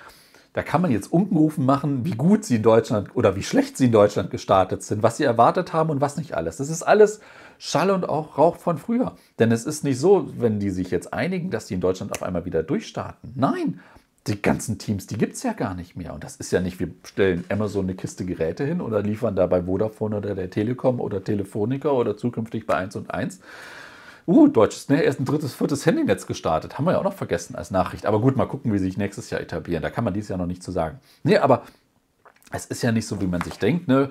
A: Da kann man jetzt Unkenrufen machen, wie gut sie in Deutschland oder wie schlecht sie in Deutschland gestartet sind, was sie erwartet haben und was nicht alles. Das ist alles Schall und auch Rauch von früher. Denn es ist nicht so, wenn die sich jetzt einigen, dass die in Deutschland auf einmal wieder durchstarten. Nein, die ganzen Teams, die gibt es ja gar nicht mehr. Und das ist ja nicht, wir stellen Amazon eine Kiste Geräte hin oder liefern da bei Vodafone oder der Telekom oder Telefonica oder zukünftig bei 1 und 1 Uh, deutsches, ne, erst ein drittes, viertes Handynetz gestartet. Haben wir ja auch noch vergessen als Nachricht. Aber gut, mal gucken, wie sie sich nächstes Jahr etablieren. Da kann man dieses Jahr noch nicht zu sagen. Nee, aber es ist ja nicht so, wie man sich denkt. Ne?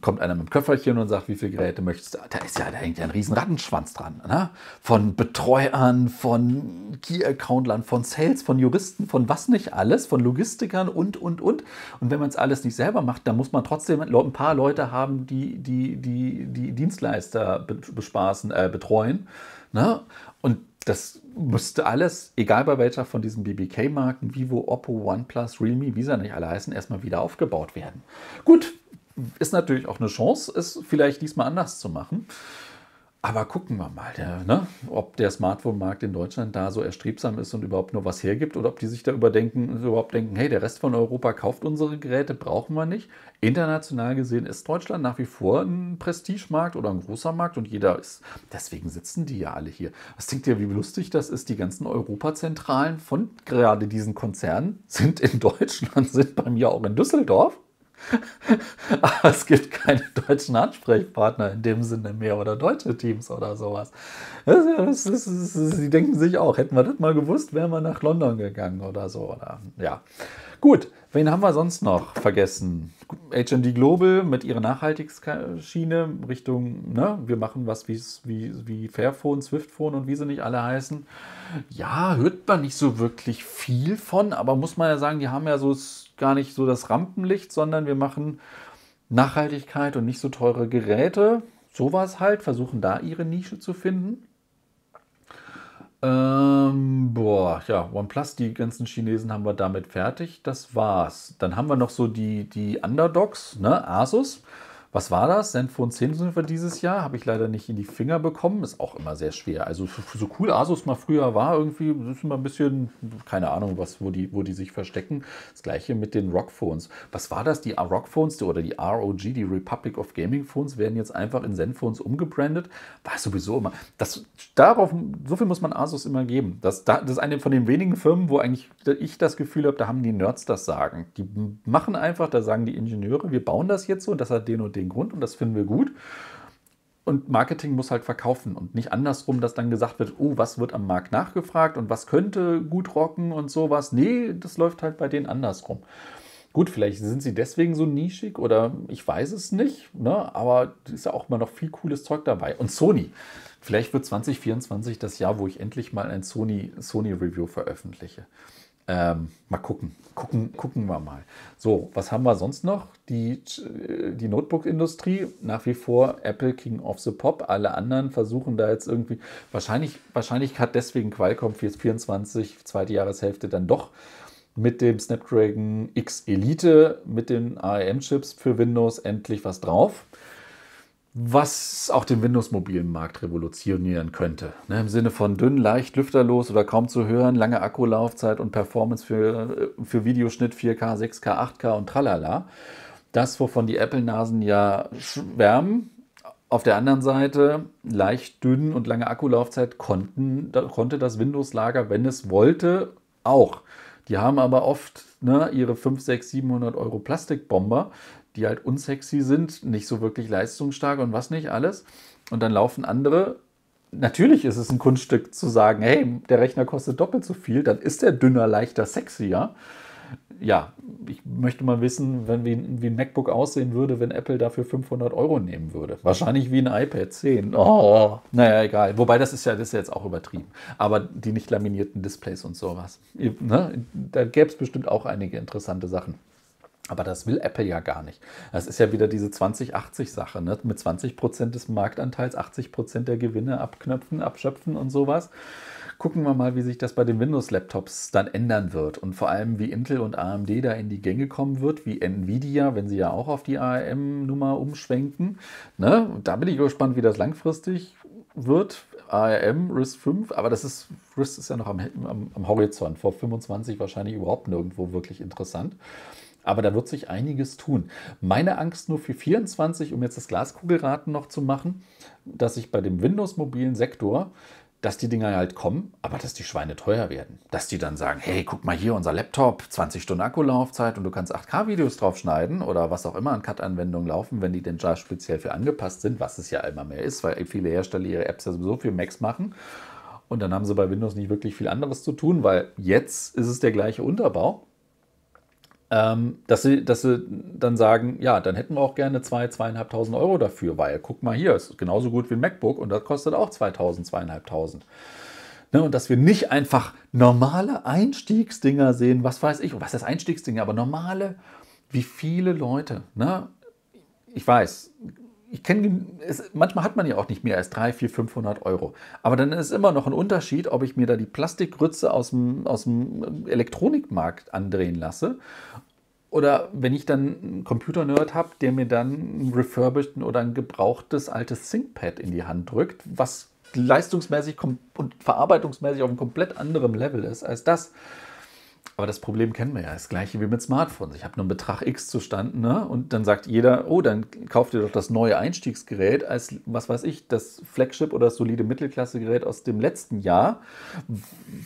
A: Kommt einer mit dem Köfferchen und sagt, wie viele Geräte möchtest du? Da ist ja, da hängt ja ein riesen Rattenschwanz dran. Ne? Von Betreuern, von Key-Accountlern, von Sales, von Juristen, von was nicht alles, von Logistikern und, und, und. Und wenn man es alles nicht selber macht, dann muss man trotzdem ein paar Leute haben, die die, die, die Dienstleister bespaßen, äh, betreuen. Ne? Und das müsste alles, egal bei welcher von diesen BBK-Marken, Vivo, Oppo, OnePlus, Realme, wie sie nicht alle heißen, erstmal wieder aufgebaut werden. Gut, ist natürlich auch eine Chance, es vielleicht diesmal anders zu machen. Aber gucken wir mal, der, ne, ob der Smartphone-Markt in Deutschland da so erstrebsam ist und überhaupt nur was hergibt oder ob die sich da überdenken, überhaupt denken, hey, der Rest von Europa kauft unsere Geräte, brauchen wir nicht. International gesehen ist Deutschland nach wie vor ein Prestigemarkt oder ein großer Markt und jeder ist, deswegen sitzen die ja alle hier. Was denkt ihr, wie lustig das ist? Die ganzen Europazentralen von gerade diesen Konzernen sind in Deutschland, sind bei mir auch in Düsseldorf. Aber es gibt keine deutschen Ansprechpartner in dem Sinne mehr oder deutsche Teams oder sowas. Sie denken sich auch, hätten wir das mal gewusst, wären wir nach London gegangen oder so. Oder, ja. Gut, wen haben wir sonst noch vergessen? HMD Global mit ihrer Nachhaltigkeitsschiene Richtung, ne, wir machen was wie, wie Fairphone, Swiftphone und wie sie nicht alle heißen. Ja, hört man nicht so wirklich viel von, aber muss man ja sagen, die haben ja so gar nicht so das Rampenlicht, sondern wir machen Nachhaltigkeit und nicht so teure Geräte. Sowas halt, versuchen da ihre Nische zu finden. Ähm, boah, ja, OnePlus, die ganzen Chinesen haben wir damit fertig. Das war's. Dann haben wir noch so die, die Underdogs, ne? Asus. Was war das? Zenfone 10 sind wir dieses Jahr. Habe ich leider nicht in die Finger bekommen. Ist auch immer sehr schwer. Also so cool Asus mal früher war, irgendwie ist immer ein bisschen, keine Ahnung, was, wo, die, wo die sich verstecken. Das gleiche mit den Rock-Phones. Was war das? Die Rock-Phones oder die ROG, die Republic of Gaming Phones, werden jetzt einfach in Zenphones umgebrandet. War sowieso immer. Das, darauf, so viel muss man Asus immer geben. Das, das ist eine von den wenigen Firmen, wo eigentlich ich das Gefühl habe, da haben die Nerds das Sagen. Die machen einfach, da sagen die Ingenieure, wir bauen das jetzt so und das hat den und den den Grund und das finden wir gut. Und Marketing muss halt verkaufen und nicht andersrum, dass dann gesagt wird, oh, was wird am Markt nachgefragt und was könnte gut rocken und sowas. Nee, das läuft halt bei denen andersrum. Gut, vielleicht sind sie deswegen so nischig oder ich weiß es nicht, ne? aber ist ja auch immer noch viel cooles Zeug dabei. Und Sony, vielleicht wird 2024 das Jahr, wo ich endlich mal ein Sony, Sony Review veröffentliche. Ähm, mal gucken. gucken. Gucken wir mal. So, was haben wir sonst noch? Die, die Notebook-Industrie, nach wie vor Apple King of the Pop. Alle anderen versuchen da jetzt irgendwie, wahrscheinlich, wahrscheinlich hat deswegen Qualcomm 424, zweite Jahreshälfte, dann doch mit dem Snapdragon X Elite, mit den ARM-Chips für Windows endlich was drauf was auch den Windows-mobilen Markt revolutionieren könnte. Ne, Im Sinne von dünn, leicht, lüfterlos oder kaum zu hören, lange Akkulaufzeit und Performance für, für Videoschnitt 4K, 6K, 8K und tralala. Das, wovon die Apple-Nasen ja schwärmen. Auf der anderen Seite, leicht dünn und lange Akkulaufzeit konnten, konnte das Windows-Lager, wenn es wollte, auch. Die haben aber oft ne, ihre 5, 6, 700 Euro Plastikbomber, die halt unsexy sind, nicht so wirklich leistungsstark und was nicht alles. Und dann laufen andere. Natürlich ist es ein Kunststück zu sagen, hey, der Rechner kostet doppelt so viel, dann ist der dünner, leichter, sexier. Ja, ich möchte mal wissen, wenn, wie, wie ein MacBook aussehen würde, wenn Apple dafür 500 Euro nehmen würde. Wahrscheinlich wie ein iPad 10. Oh, naja, egal. Wobei, das ist ja, das ist jetzt auch übertrieben. Aber die nicht laminierten Displays und sowas. Ne? Da gäbe es bestimmt auch einige interessante Sachen. Aber das will Apple ja gar nicht. Das ist ja wieder diese 20-80-Sache, ne? mit 20 Prozent des Marktanteils 80 Prozent der Gewinne abknöpfen, abschöpfen und sowas. Gucken wir mal, wie sich das bei den Windows-Laptops dann ändern wird und vor allem, wie Intel und AMD da in die Gänge kommen wird, wie Nvidia, wenn sie ja auch auf die ARM-Nummer umschwenken. Ne? Da bin ich gespannt, wie das langfristig wird. ARM, RIS 5, aber das ist, RIS ist ja noch am, am, am Horizont, vor 25 wahrscheinlich überhaupt nirgendwo wirklich interessant. Aber da wird sich einiges tun. Meine Angst nur für 24, um jetzt das Glaskugelraten noch zu machen, dass ich bei dem Windows-mobilen Sektor, dass die Dinger halt kommen, aber dass die Schweine teuer werden. Dass die dann sagen, hey, guck mal hier, unser Laptop, 20 Stunden Akkulaufzeit und du kannst 8K-Videos drauf schneiden oder was auch immer an Cut-Anwendungen laufen, wenn die denn da speziell für angepasst sind, was es ja immer mehr ist, weil viele Hersteller ihre Apps ja sowieso für Macs machen. Und dann haben sie bei Windows nicht wirklich viel anderes zu tun, weil jetzt ist es der gleiche Unterbau ähm, dass, sie, dass sie dann sagen, ja, dann hätten wir auch gerne 2.000, 2.500 Euro dafür, weil guck mal hier, ist genauso gut wie ein MacBook und das kostet auch 2.000, 2.500. Ne, und dass wir nicht einfach normale Einstiegsdinger sehen, was weiß ich, was ist Einstiegsdinger, aber normale, wie viele Leute, ne? ich weiß, ich kenne, manchmal hat man ja auch nicht mehr als 3, 4, 500 Euro. Aber dann ist immer noch ein Unterschied, ob ich mir da die Plastikgrütze aus dem, aus dem Elektronikmarkt andrehen lasse. Oder wenn ich dann einen Computer-Nerd habe, der mir dann ein refurbished oder ein gebrauchtes altes ThinkPad in die Hand drückt, was leistungsmäßig und verarbeitungsmäßig auf einem komplett anderen Level ist als das. Aber das Problem kennen wir ja. Das gleiche wie mit Smartphones. Ich habe nur einen Betrag X zustanden ne? und dann sagt jeder, oh, dann kauft ihr doch das neue Einstiegsgerät als, was weiß ich, das Flagship oder das solide Mittelklasse-Gerät aus dem letzten Jahr,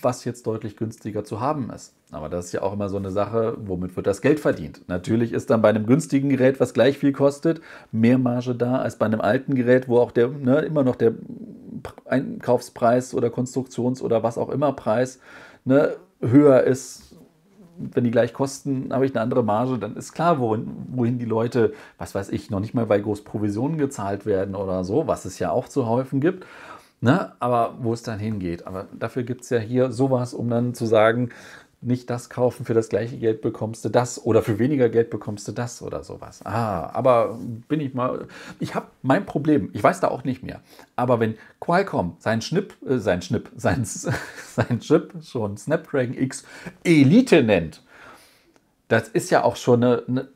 A: was jetzt deutlich günstiger zu haben ist. Aber das ist ja auch immer so eine Sache, womit wird das Geld verdient? Natürlich ist dann bei einem günstigen Gerät, was gleich viel kostet, mehr Marge da als bei einem alten Gerät, wo auch der ne, immer noch der Einkaufspreis oder Konstruktions- oder was auch immer Preis ne, höher ist wenn die gleich kosten, habe ich eine andere Marge, dann ist klar, wohin, wohin die Leute, was weiß ich, noch nicht mal bei groß Provisionen gezahlt werden oder so, was es ja auch zu häufen gibt. Ne? Aber wo es dann hingeht. Aber dafür gibt es ja hier sowas, um dann zu sagen, nicht das kaufen, für das gleiche Geld bekommst du das oder für weniger Geld bekommst du das oder sowas. Ah, aber bin ich mal, ich habe mein Problem, ich weiß da auch nicht mehr. Aber wenn Qualcomm sein Schnipp, äh, sein Schnipp, sein, sein Chip schon Snapdragon X Elite nennt, das ist ja auch schon eine, eine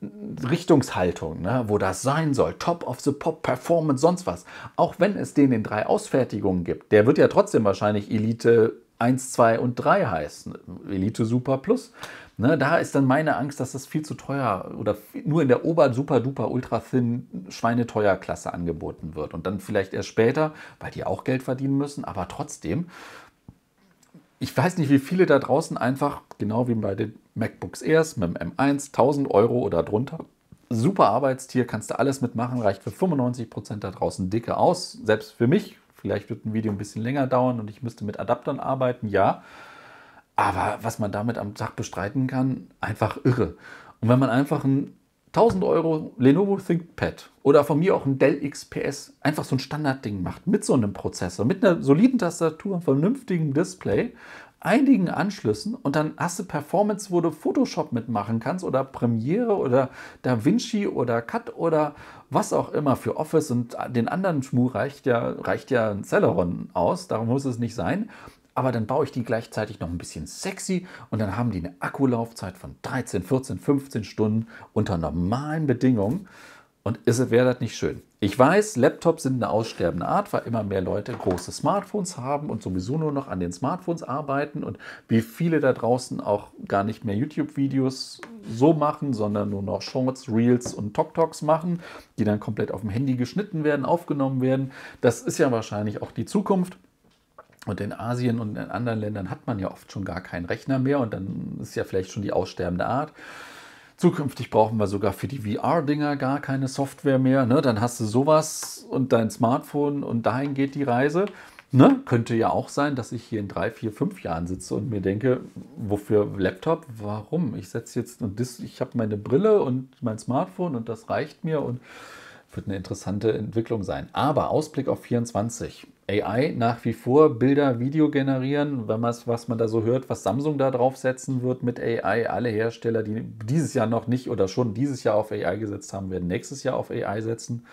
A: Richtungshaltung, ne, wo das sein soll. Top of the Pop, Performance, sonst was. Auch wenn es den in drei Ausfertigungen gibt, der wird ja trotzdem wahrscheinlich Elite 1, 2 und 3 heißen. Elite Super Plus. Ne, da ist dann meine Angst, dass das viel zu teuer oder nur in der Ober, Super, Duper, Ultra Thin, Schweineteuer Klasse angeboten wird. Und dann vielleicht erst später, weil die auch Geld verdienen müssen, aber trotzdem. Ich weiß nicht, wie viele da draußen einfach, genau wie bei den MacBooks Airs mit dem M1, 1000 Euro oder drunter. Super Arbeitstier, kannst du alles mitmachen, reicht für 95 Prozent da draußen dicke aus. Selbst für mich, vielleicht wird ein Video ein bisschen länger dauern und ich müsste mit Adaptern arbeiten, ja. Aber was man damit am Tag bestreiten kann, einfach irre. Und wenn man einfach ein 1000 Euro Lenovo ThinkPad oder von mir auch ein Dell XPS einfach so ein Standardding macht mit so einem Prozessor, mit einer soliden Tastatur, einem vernünftigen Display, einigen Anschlüssen und dann hast du Performance, wo du Photoshop mitmachen kannst oder Premiere oder DaVinci oder Cut oder was auch immer für Office und den anderen Schmuh reicht ja, reicht ja ein Celeron aus, darum muss es nicht sein aber dann baue ich die gleichzeitig noch ein bisschen sexy und dann haben die eine Akkulaufzeit von 13, 14, 15 Stunden unter normalen Bedingungen. Und wäre das nicht schön? Ich weiß, Laptops sind eine aussterbende Art, weil immer mehr Leute große Smartphones haben und sowieso nur noch an den Smartphones arbeiten und wie viele da draußen auch gar nicht mehr YouTube-Videos so machen, sondern nur noch Shorts, Reels und TokToks machen, die dann komplett auf dem Handy geschnitten werden, aufgenommen werden. Das ist ja wahrscheinlich auch die Zukunft. Und in Asien und in anderen Ländern hat man ja oft schon gar keinen Rechner mehr und dann ist ja vielleicht schon die aussterbende Art. Zukünftig brauchen wir sogar für die VR-Dinger gar keine Software mehr. Ne? Dann hast du sowas und dein Smartphone und dahin geht die Reise. Ne? Könnte ja auch sein, dass ich hier in drei, vier, fünf Jahren sitze und mir denke, wofür Laptop? Warum? Ich setze jetzt und ich habe meine Brille und mein Smartphone und das reicht mir und wird eine interessante Entwicklung sein. Aber Ausblick auf 24. AI nach wie vor Bilder, Video generieren, wenn man was man da so hört, was Samsung da draufsetzen wird mit AI. Alle Hersteller, die dieses Jahr noch nicht oder schon dieses Jahr auf AI gesetzt haben, werden nächstes Jahr auf AI setzen.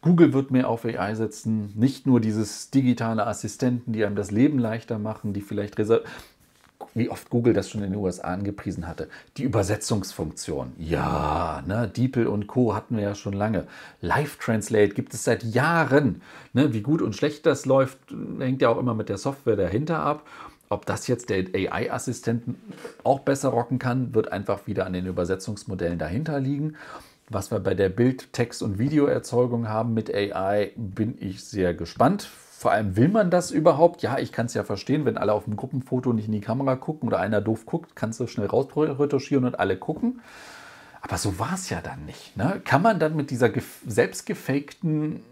A: Google wird mehr auf AI setzen. Nicht nur dieses digitale Assistenten, die einem das Leben leichter machen, die vielleicht wie oft Google das schon in den USA angepriesen hatte. Die Übersetzungsfunktion. Ja, ne, DeepL und Co. hatten wir ja schon lange. Live Translate gibt es seit Jahren. Ne, wie gut und schlecht das läuft, hängt ja auch immer mit der Software dahinter ab. Ob das jetzt der AI-Assistenten auch besser rocken kann, wird einfach wieder an den Übersetzungsmodellen dahinter liegen. Was wir bei der Bild-, Text- und Videoerzeugung haben mit AI, bin ich sehr gespannt. Vor allem will man das überhaupt? Ja, ich kann es ja verstehen, wenn alle auf dem Gruppenfoto nicht in die Kamera gucken oder einer doof guckt, kannst du schnell rausretuschieren und alle gucken. Aber so war es ja dann nicht. Ne? Kann man dann mit dieser selbstgefakten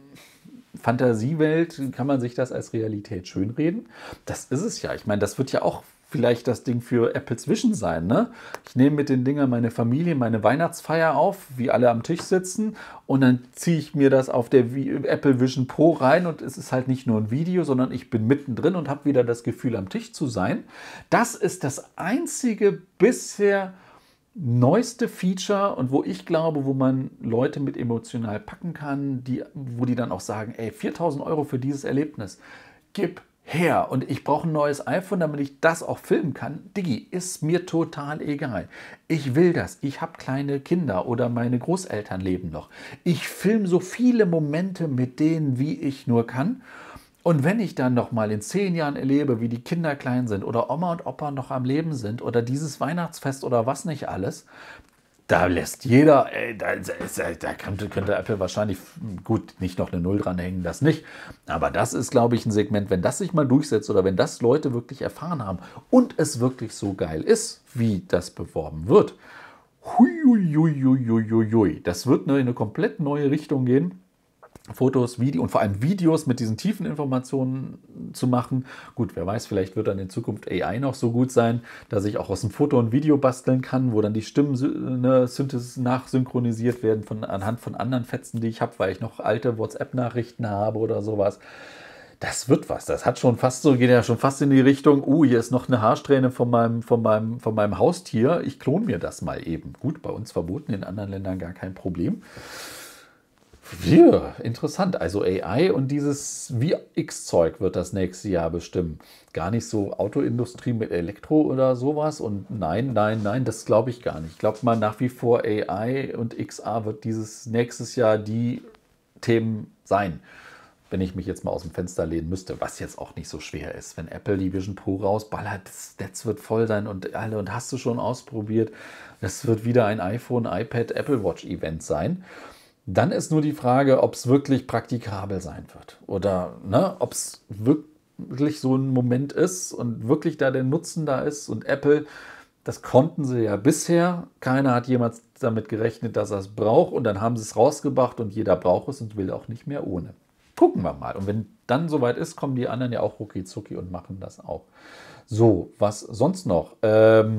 A: Fantasiewelt, kann man sich das als Realität schönreden? Das ist es ja. Ich meine, das wird ja auch vielleicht das Ding für Apples Vision sein. Ne? Ich nehme mit den Dingern meine Familie, meine Weihnachtsfeier auf, wie alle am Tisch sitzen und dann ziehe ich mir das auf der Apple Vision Pro rein und es ist halt nicht nur ein Video, sondern ich bin mittendrin und habe wieder das Gefühl, am Tisch zu sein. Das ist das einzige bisher neueste Feature und wo ich glaube, wo man Leute mit emotional packen kann, die, wo die dann auch sagen, ey, 4000 Euro für dieses Erlebnis, gib her und ich brauche ein neues iPhone, damit ich das auch filmen kann. Digi, ist mir total egal. Ich will das. Ich habe kleine Kinder oder meine Großeltern leben noch. Ich filme so viele Momente mit denen, wie ich nur kann. Und wenn ich dann noch mal in zehn Jahren erlebe, wie die Kinder klein sind oder Oma und Opa noch am Leben sind oder dieses Weihnachtsfest oder was nicht alles, da lässt jeder, ey, da, da könnte, könnte, Apple wahrscheinlich, gut, nicht noch eine Null dranhängen, das nicht. Aber das ist, glaube ich, ein Segment, wenn das sich mal durchsetzt oder wenn das Leute wirklich erfahren haben und es wirklich so geil ist, wie das beworben wird, hui, hui, hui, hui, hui, das wird in eine komplett neue Richtung gehen. Fotos, Video und vor allem Videos mit diesen tiefen Informationen zu machen. Gut, wer weiß, vielleicht wird dann in Zukunft AI noch so gut sein, dass ich auch aus dem Foto ein Video basteln kann, wo dann die Stimmen ne, nachsynchronisiert werden von, anhand von anderen Fetzen, die ich habe, weil ich noch alte WhatsApp-Nachrichten habe oder sowas. Das wird was. Das hat schon fast so, geht ja schon fast in die Richtung, uh, hier ist noch eine Haarsträhne von meinem, von meinem, von meinem Haustier. Ich klone mir das mal eben. Gut, bei uns verboten, in anderen Ländern gar kein Problem Ja, interessant. Also AI und dieses VX-Zeug wird das nächste Jahr bestimmen. Gar nicht so Autoindustrie mit Elektro oder sowas. Und nein, nein, nein, das glaube ich gar nicht. Ich glaube mal nach wie vor AI und XA wird dieses nächstes Jahr die Themen sein. Wenn ich mich jetzt mal aus dem Fenster lehnen müsste, was jetzt auch nicht so schwer ist. Wenn Apple die Vision Pro rausballert, das Netz wird voll sein und alle, und hast du schon ausprobiert, das wird wieder ein iPhone, iPad, Apple Watch Event sein. Dann ist nur die Frage, ob es wirklich praktikabel sein wird oder ne, ob es wirklich so ein Moment ist und wirklich da der Nutzen da ist. Und Apple, das konnten sie ja bisher. Keiner hat jemals damit gerechnet, dass er es braucht. Und dann haben sie es rausgebracht und jeder braucht es und will auch nicht mehr ohne. Gucken wir mal. Und wenn dann soweit ist, kommen die anderen ja auch rucki zucki und machen das auch. So, was sonst noch? Ähm,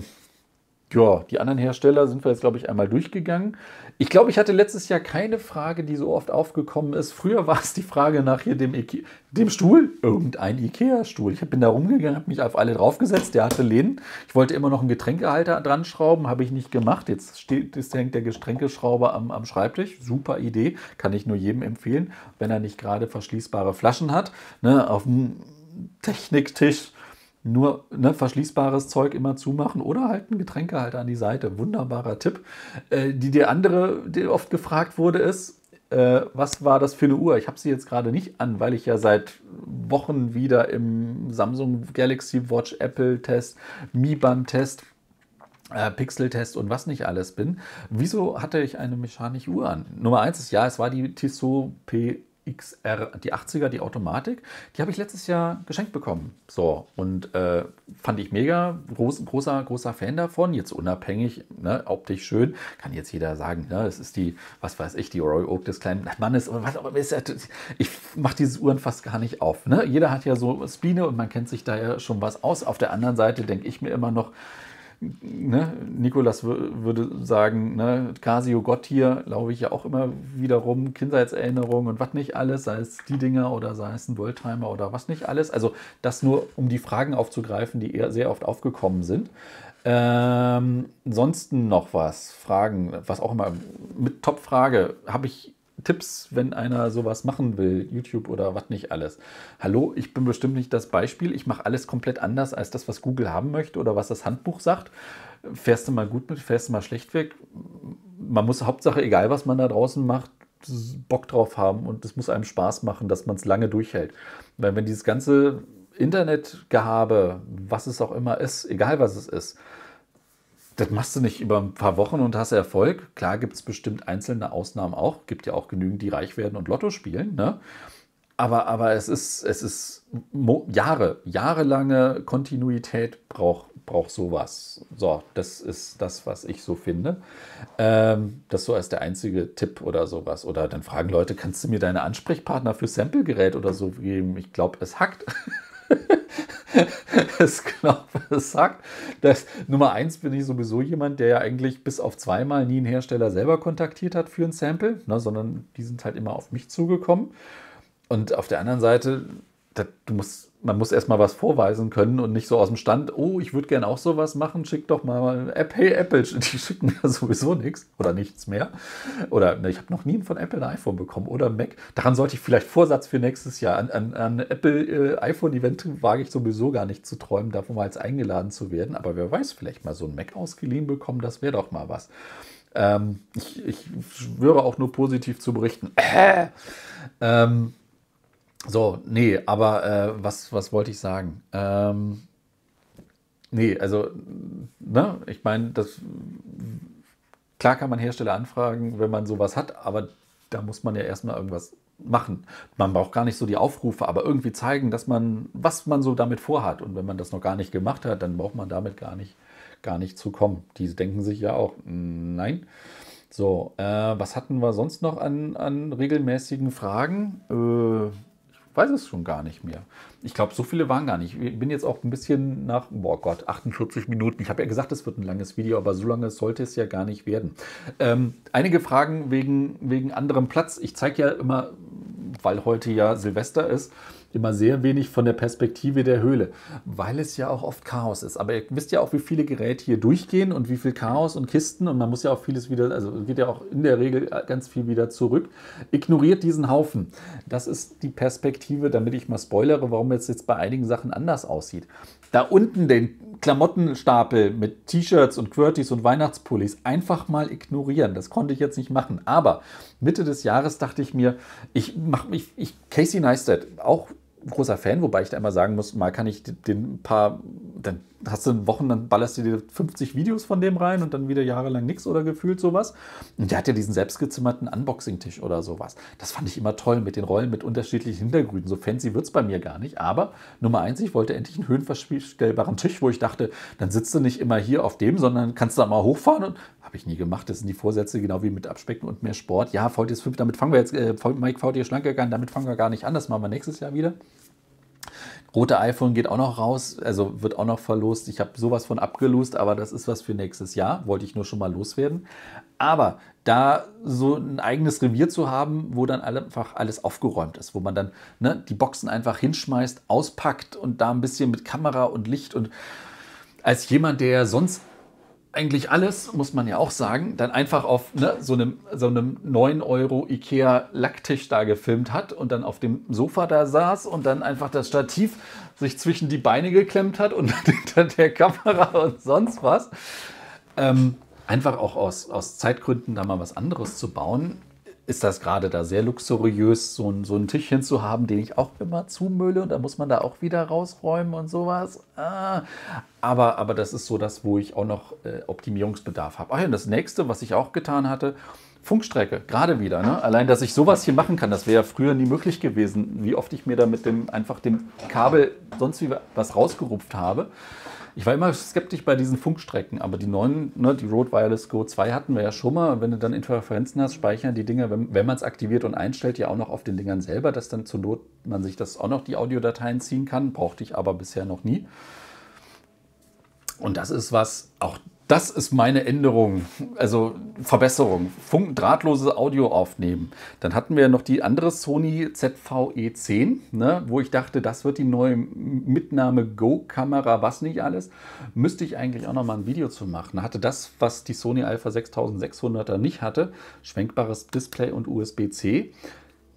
A: ja, die anderen Hersteller sind wir jetzt, glaube ich, einmal durchgegangen. Ich glaube, ich hatte letztes Jahr keine Frage, die so oft aufgekommen ist. Früher war es die Frage nach hier dem, Ike dem Stuhl, irgendein Ikea-Stuhl. Ich bin da rumgegangen, habe mich auf alle draufgesetzt. Der hatte Lehnen. Ich wollte immer noch einen Getränkehalter dran schrauben, habe ich nicht gemacht. Jetzt steht, jetzt hängt der Getränkeschrauber am, am Schreibtisch. Super Idee, kann ich nur jedem empfehlen, wenn er nicht gerade verschließbare Flaschen hat. Ne, auf dem Techniktisch nur ne, verschließbares Zeug immer zumachen oder halt einen Getränkehalter an die Seite. Wunderbarer Tipp. Äh, die, die andere, die oft gefragt wurde, ist, äh, was war das für eine Uhr? Ich habe sie jetzt gerade nicht an, weil ich ja seit Wochen wieder im Samsung Galaxy Watch Apple Test, Mi Band Test, äh, Pixel-Test und was nicht alles bin. Wieso hatte ich eine mechanische Uhr an? Nummer eins ist ja, es war die Tissot P XR, die 80er, die Automatik, die habe ich letztes Jahr geschenkt bekommen. So, und äh, fand ich mega, groß, großer, großer Fan davon. Jetzt unabhängig, ne, optisch schön, kann jetzt jeder sagen, ne, das ist die, was weiß ich, die Royal Oak des kleinen Mannes. Ich mache diese Uhren fast gar nicht auf. Ne? Jeder hat ja so Spine und man kennt sich da ja schon was aus. Auf der anderen Seite denke ich mir immer noch, ne, Nikolas würde sagen, ne, Casio Gott hier, glaube ich ja auch immer wiederum Kindheitserinnerungen und was nicht alles, sei es die Dinger oder sei es ein Worldtimer oder was nicht alles. Also das nur, um die Fragen aufzugreifen, die eher sehr oft aufgekommen sind. Ähm, ansonsten noch was, Fragen, was auch immer, mit Top-Frage, habe ich Tipps, wenn einer sowas machen will, YouTube oder was nicht alles. Hallo, ich bin bestimmt nicht das Beispiel. Ich mache alles komplett anders als das, was Google haben möchte oder was das Handbuch sagt. Fährst du mal gut mit, fährst du mal schlecht weg. Man muss Hauptsache, egal was man da draußen macht, Bock drauf haben und es muss einem Spaß machen, dass man es lange durchhält. Weil wenn dieses ganze Internetgehabe, was es auch immer ist, egal was es ist, das machst du nicht über ein paar Wochen und hast Erfolg. Klar gibt es bestimmt einzelne Ausnahmen auch. Gibt ja auch genügend, die reich werden und Lotto spielen. Ne? Aber, aber es ist, es ist Jahre, jahrelange Kontinuität braucht braucht sowas. So, das ist das, was ich so finde. Ähm, das so als der einzige Tipp oder sowas. Oder dann fragen Leute, kannst du mir deine Ansprechpartner für Samplegerät oder so geben? Ich glaube, es hackt. es es sagt, dass Nummer eins bin ich sowieso jemand, der ja eigentlich bis auf zweimal nie einen Hersteller selber kontaktiert hat für ein Sample, ne, sondern die sind halt immer auf mich zugekommen. Und auf der anderen Seite, das, du musst man muss erstmal was vorweisen können und nicht so aus dem Stand, oh, ich würde gerne auch sowas machen, schick doch mal App, hey Apple, die schicken mir sowieso nichts oder nichts mehr. Oder ne, ich habe noch nie von Apple ein iPhone bekommen oder Mac. Daran sollte ich vielleicht Vorsatz für nächstes Jahr. An, an, an Apple äh, wage ich sowieso gar nicht zu träumen, davon mal jetzt eingeladen zu werden. Aber wer weiß, vielleicht mal so ein Mac ausgeliehen bekommen, das wäre doch mal was. Ähm, ich, ich schwöre auch nur positiv zu berichten. Äh, ähm, so, nee, aber äh, was, was wollte ich sagen? Ähm, nee, also, ne, ich meine, das klar kann man Hersteller anfragen, wenn man sowas hat, aber da muss man ja erstmal irgendwas machen. Man braucht gar nicht so die Aufrufe, aber irgendwie zeigen, dass man, was man so damit vorhat. Und wenn man das noch gar nicht gemacht hat, dann braucht man damit gar nicht, gar nicht zu kommen. Die denken sich ja auch, nein. So, äh, was hatten wir sonst noch an, an regelmäßigen Fragen? Äh, weiß es schon gar nicht mehr. Ich glaube, so viele waren gar nicht. Ich bin jetzt auch ein bisschen nach, boah Gott, 48 Minuten. Ich habe ja gesagt, es wird ein langes Video, aber so lange sollte es ja gar nicht werden. Ähm, einige Fragen wegen, wegen anderem Platz. Ich zeige ja immer weil heute ja Silvester ist, immer sehr wenig von der Perspektive der Höhle, weil es ja auch oft Chaos ist. Aber ihr wisst ja auch, wie viele Geräte hier durchgehen und wie viel Chaos und Kisten und man muss ja auch vieles wieder, also geht ja auch in der Regel ganz viel wieder zurück. Ignoriert diesen Haufen. Das ist die Perspektive, damit ich mal spoilere, warum es jetzt bei einigen Sachen anders aussieht. Da unten den Klamottenstapel mit T-Shirts und Quirties und Weihnachtspullis einfach mal ignorieren. Das konnte ich jetzt nicht machen. Aber Mitte des Jahres dachte ich mir, ich mache mich, ich, Casey Neistat, auch großer Fan, wobei ich da immer sagen muss, mal kann ich den paar, dann hast du Wochen, dann ballerst du dir 50 Videos von dem rein und dann wieder jahrelang nichts oder gefühlt sowas. Und der hat ja diesen selbstgezimmerten Unboxing-Tisch oder sowas. Das fand ich immer toll mit den Rollen mit unterschiedlichen Hintergründen. So fancy wird es bei mir gar nicht. Aber Nummer eins, ich wollte endlich einen höhenverstellbaren Tisch, wo ich dachte, dann sitzt du nicht immer hier auf dem, sondern kannst da mal hochfahren und habe ich nie gemacht. Das sind die Vorsätze, genau wie mit Abspecken und mehr Sport. Ja, VTS 5, damit fangen wir jetzt, äh, Mike VT schlank gegangen, damit fangen wir gar nicht an. Das machen wir nächstes Jahr wieder. Rote iPhone geht auch noch raus, also wird auch noch verlost. Ich habe sowas von abgelost, aber das ist was für nächstes Jahr. Wollte ich nur schon mal loswerden. Aber da so ein eigenes Revier zu haben, wo dann einfach alles aufgeräumt ist, wo man dann ne, die Boxen einfach hinschmeißt, auspackt und da ein bisschen mit Kamera und Licht und als jemand, der sonst eigentlich alles, muss man ja auch sagen, dann einfach auf ne, so, einem, so einem 9 Euro Ikea Lacktisch da gefilmt hat und dann auf dem Sofa da saß und dann einfach das Stativ sich zwischen die Beine geklemmt hat und hinter der Kamera und sonst was. Ähm, einfach auch aus, aus Zeitgründen da mal was anderes zu bauen, ist das gerade da sehr luxuriös, so ein, so ein Tischchen zu haben, den ich auch immer zumülle und da muss man da auch wieder rausräumen und sowas. Ah, aber, aber das ist so das, wo ich auch noch äh, Optimierungsbedarf habe. Ach ja, und das nächste, was ich auch getan hatte, Funkstrecke, gerade wieder. Ne? Allein, dass ich sowas hier machen kann, das wäre ja früher nie möglich gewesen. Wie oft ich mir da mit dem einfach dem Kabel sonst wie was rausgerupft habe. Ich war immer skeptisch bei diesen Funkstrecken, aber die neuen, ne, die Rode Wireless Go 2 hatten wir ja schon mal. Wenn du dann Interferenzen hast, speichern die Dinger, wenn, wenn man es aktiviert und einstellt, ja auch noch auf den Dingern selber, dass dann zur Not man sich das auch noch die Audiodateien ziehen kann. Brauchte ich aber bisher noch nie. Und das ist was, auch das ist meine Änderung, also Verbesserung. Funk, drahtloses Audio aufnehmen. Dann hatten wir noch die andere Sony ZVE10, ne, wo ich dachte, das wird die neue Mitnahme Go-Kamera, was nicht alles. Müsste ich eigentlich auch noch mal ein Video zu machen. Hatte das, was die Sony Alpha 6600er nicht hatte, schwenkbares Display und USB-C.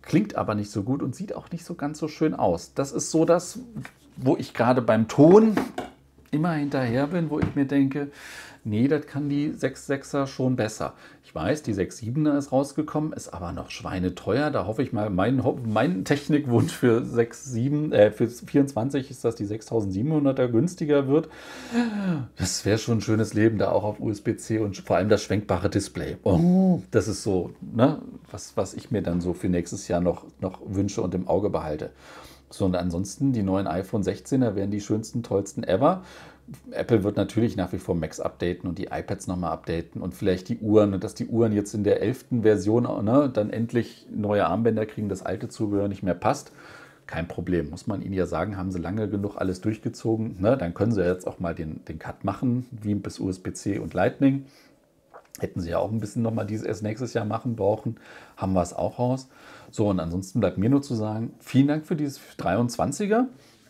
A: Klingt aber nicht so gut und sieht auch nicht so ganz so schön aus. Das ist so das, wo ich gerade beim Ton immer hinterher bin, wo ich mir denke, nee, das kann die 6.6er schon besser. Ich weiß, die 6.7er ist rausgekommen, ist aber noch schweineteuer. Da hoffe ich mal, mein, mein Technikwunsch für 6.7, äh, für 24 ist, dass die 6.700er günstiger wird. Das wäre schon ein schönes Leben, da auch auf USB-C und vor allem das schwenkbare Display. Oh, das ist so, ne, was, was ich mir dann so für nächstes Jahr noch, noch wünsche und im Auge behalte. So, und ansonsten die neuen iPhone 16er wären die schönsten, tollsten ever. Apple wird natürlich nach wie vor Macs updaten und die iPads nochmal updaten und vielleicht die Uhren, dass die Uhren jetzt in der 11. Version ne, dann endlich neue Armbänder kriegen, das alte Zubehör nicht mehr passt. Kein Problem, muss man ihnen ja sagen, haben sie lange genug alles durchgezogen. Ne? Dann können sie jetzt auch mal den, den Cut machen, wie bis USB-C und Lightning. Hätten sie ja auch ein bisschen nochmal dieses erst nächstes Jahr machen brauchen, haben wir es auch raus. So, und ansonsten bleibt mir nur zu sagen, vielen Dank für dieses 23er.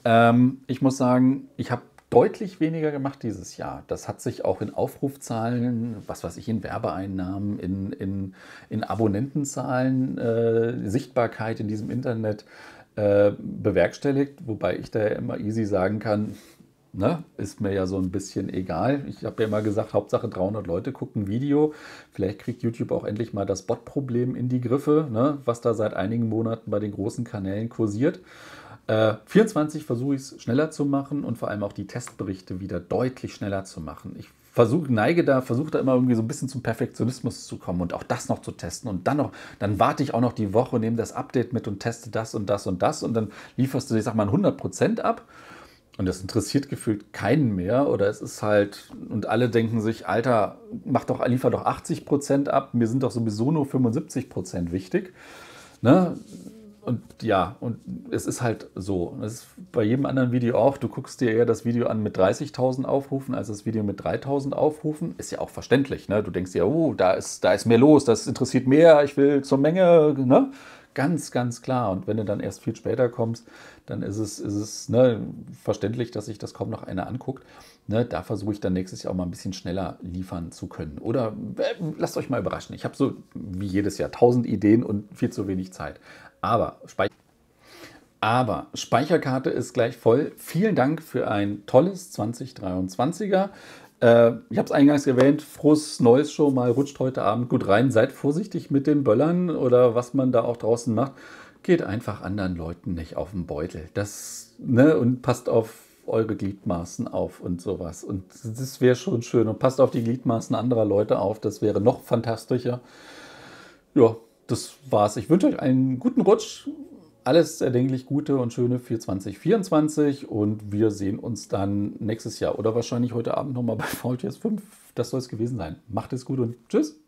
A: Ähm, ich muss sagen, ich habe deutlich weniger gemacht dieses Jahr. Das hat sich auch in Aufrufzahlen, was weiß ich, in Werbeeinnahmen, in, in, in Abonnentenzahlen, äh, Sichtbarkeit in diesem Internet äh, bewerkstelligt, wobei ich da immer easy sagen kann, Ne, ist mir ja so ein bisschen egal. Ich habe ja immer gesagt, Hauptsache 300 Leute gucken Video. Vielleicht kriegt YouTube auch endlich mal das Bot-Problem in die Griffe, ne, was da seit einigen Monaten bei den großen Kanälen kursiert. Äh, 24 versuche ich es schneller zu machen und vor allem auch die Testberichte wieder deutlich schneller zu machen. Ich versuche, neige da, versuche da immer irgendwie so ein bisschen zum Perfektionismus zu kommen und auch das noch zu testen und dann noch, dann warte ich auch noch die Woche, nehme das Update mit und teste das und das und das und dann lieferst du, ich sag mal, 100% ab und das interessiert gefühlt keinen mehr. Oder es ist halt, und alle denken sich, Alter, mach doch, liefer doch 80 Prozent ab, mir sind doch sowieso nur 75 Prozent wichtig. Ne? Und ja, und es ist halt so. Es ist bei jedem anderen Video auch. Du guckst dir eher das Video an mit 30.000 Aufrufen als das Video mit 3.000 Aufrufen. Ist ja auch verständlich. Ne? Du denkst dir, oh, da ist, da ist mehr los, das interessiert mehr, ich will zur Menge. Ne? Ganz, ganz klar. Und wenn du dann erst viel später kommst, dann ist es, ist es ne, verständlich, dass sich das kaum noch einer anguckt. Ne, da versuche ich dann nächstes Jahr auch mal ein bisschen schneller liefern zu können. Oder äh, lasst euch mal überraschen. Ich habe so wie jedes Jahr tausend Ideen und viel zu wenig Zeit. Aber Speicher. Aber Speicherkarte ist gleich voll. Vielen Dank für ein tolles 2023er. Äh, ich habe es eingangs erwähnt, frohes Neues schon mal, rutscht heute Abend gut rein. Seid vorsichtig mit den Böllern oder was man da auch draußen macht. Geht einfach anderen Leuten nicht auf den Beutel. Das, ne, und passt auf eure Gliedmaßen auf und sowas. Und das wäre schon schön. Und passt auf die Gliedmaßen anderer Leute auf. Das wäre noch fantastischer. Ja, das war's. Ich wünsche euch einen guten Rutsch. Alles erdenklich Gute und Schöne für 2024 und wir sehen uns dann nächstes Jahr oder wahrscheinlich heute Abend nochmal bei VTS 5. Das soll es gewesen sein. Macht es gut und tschüss.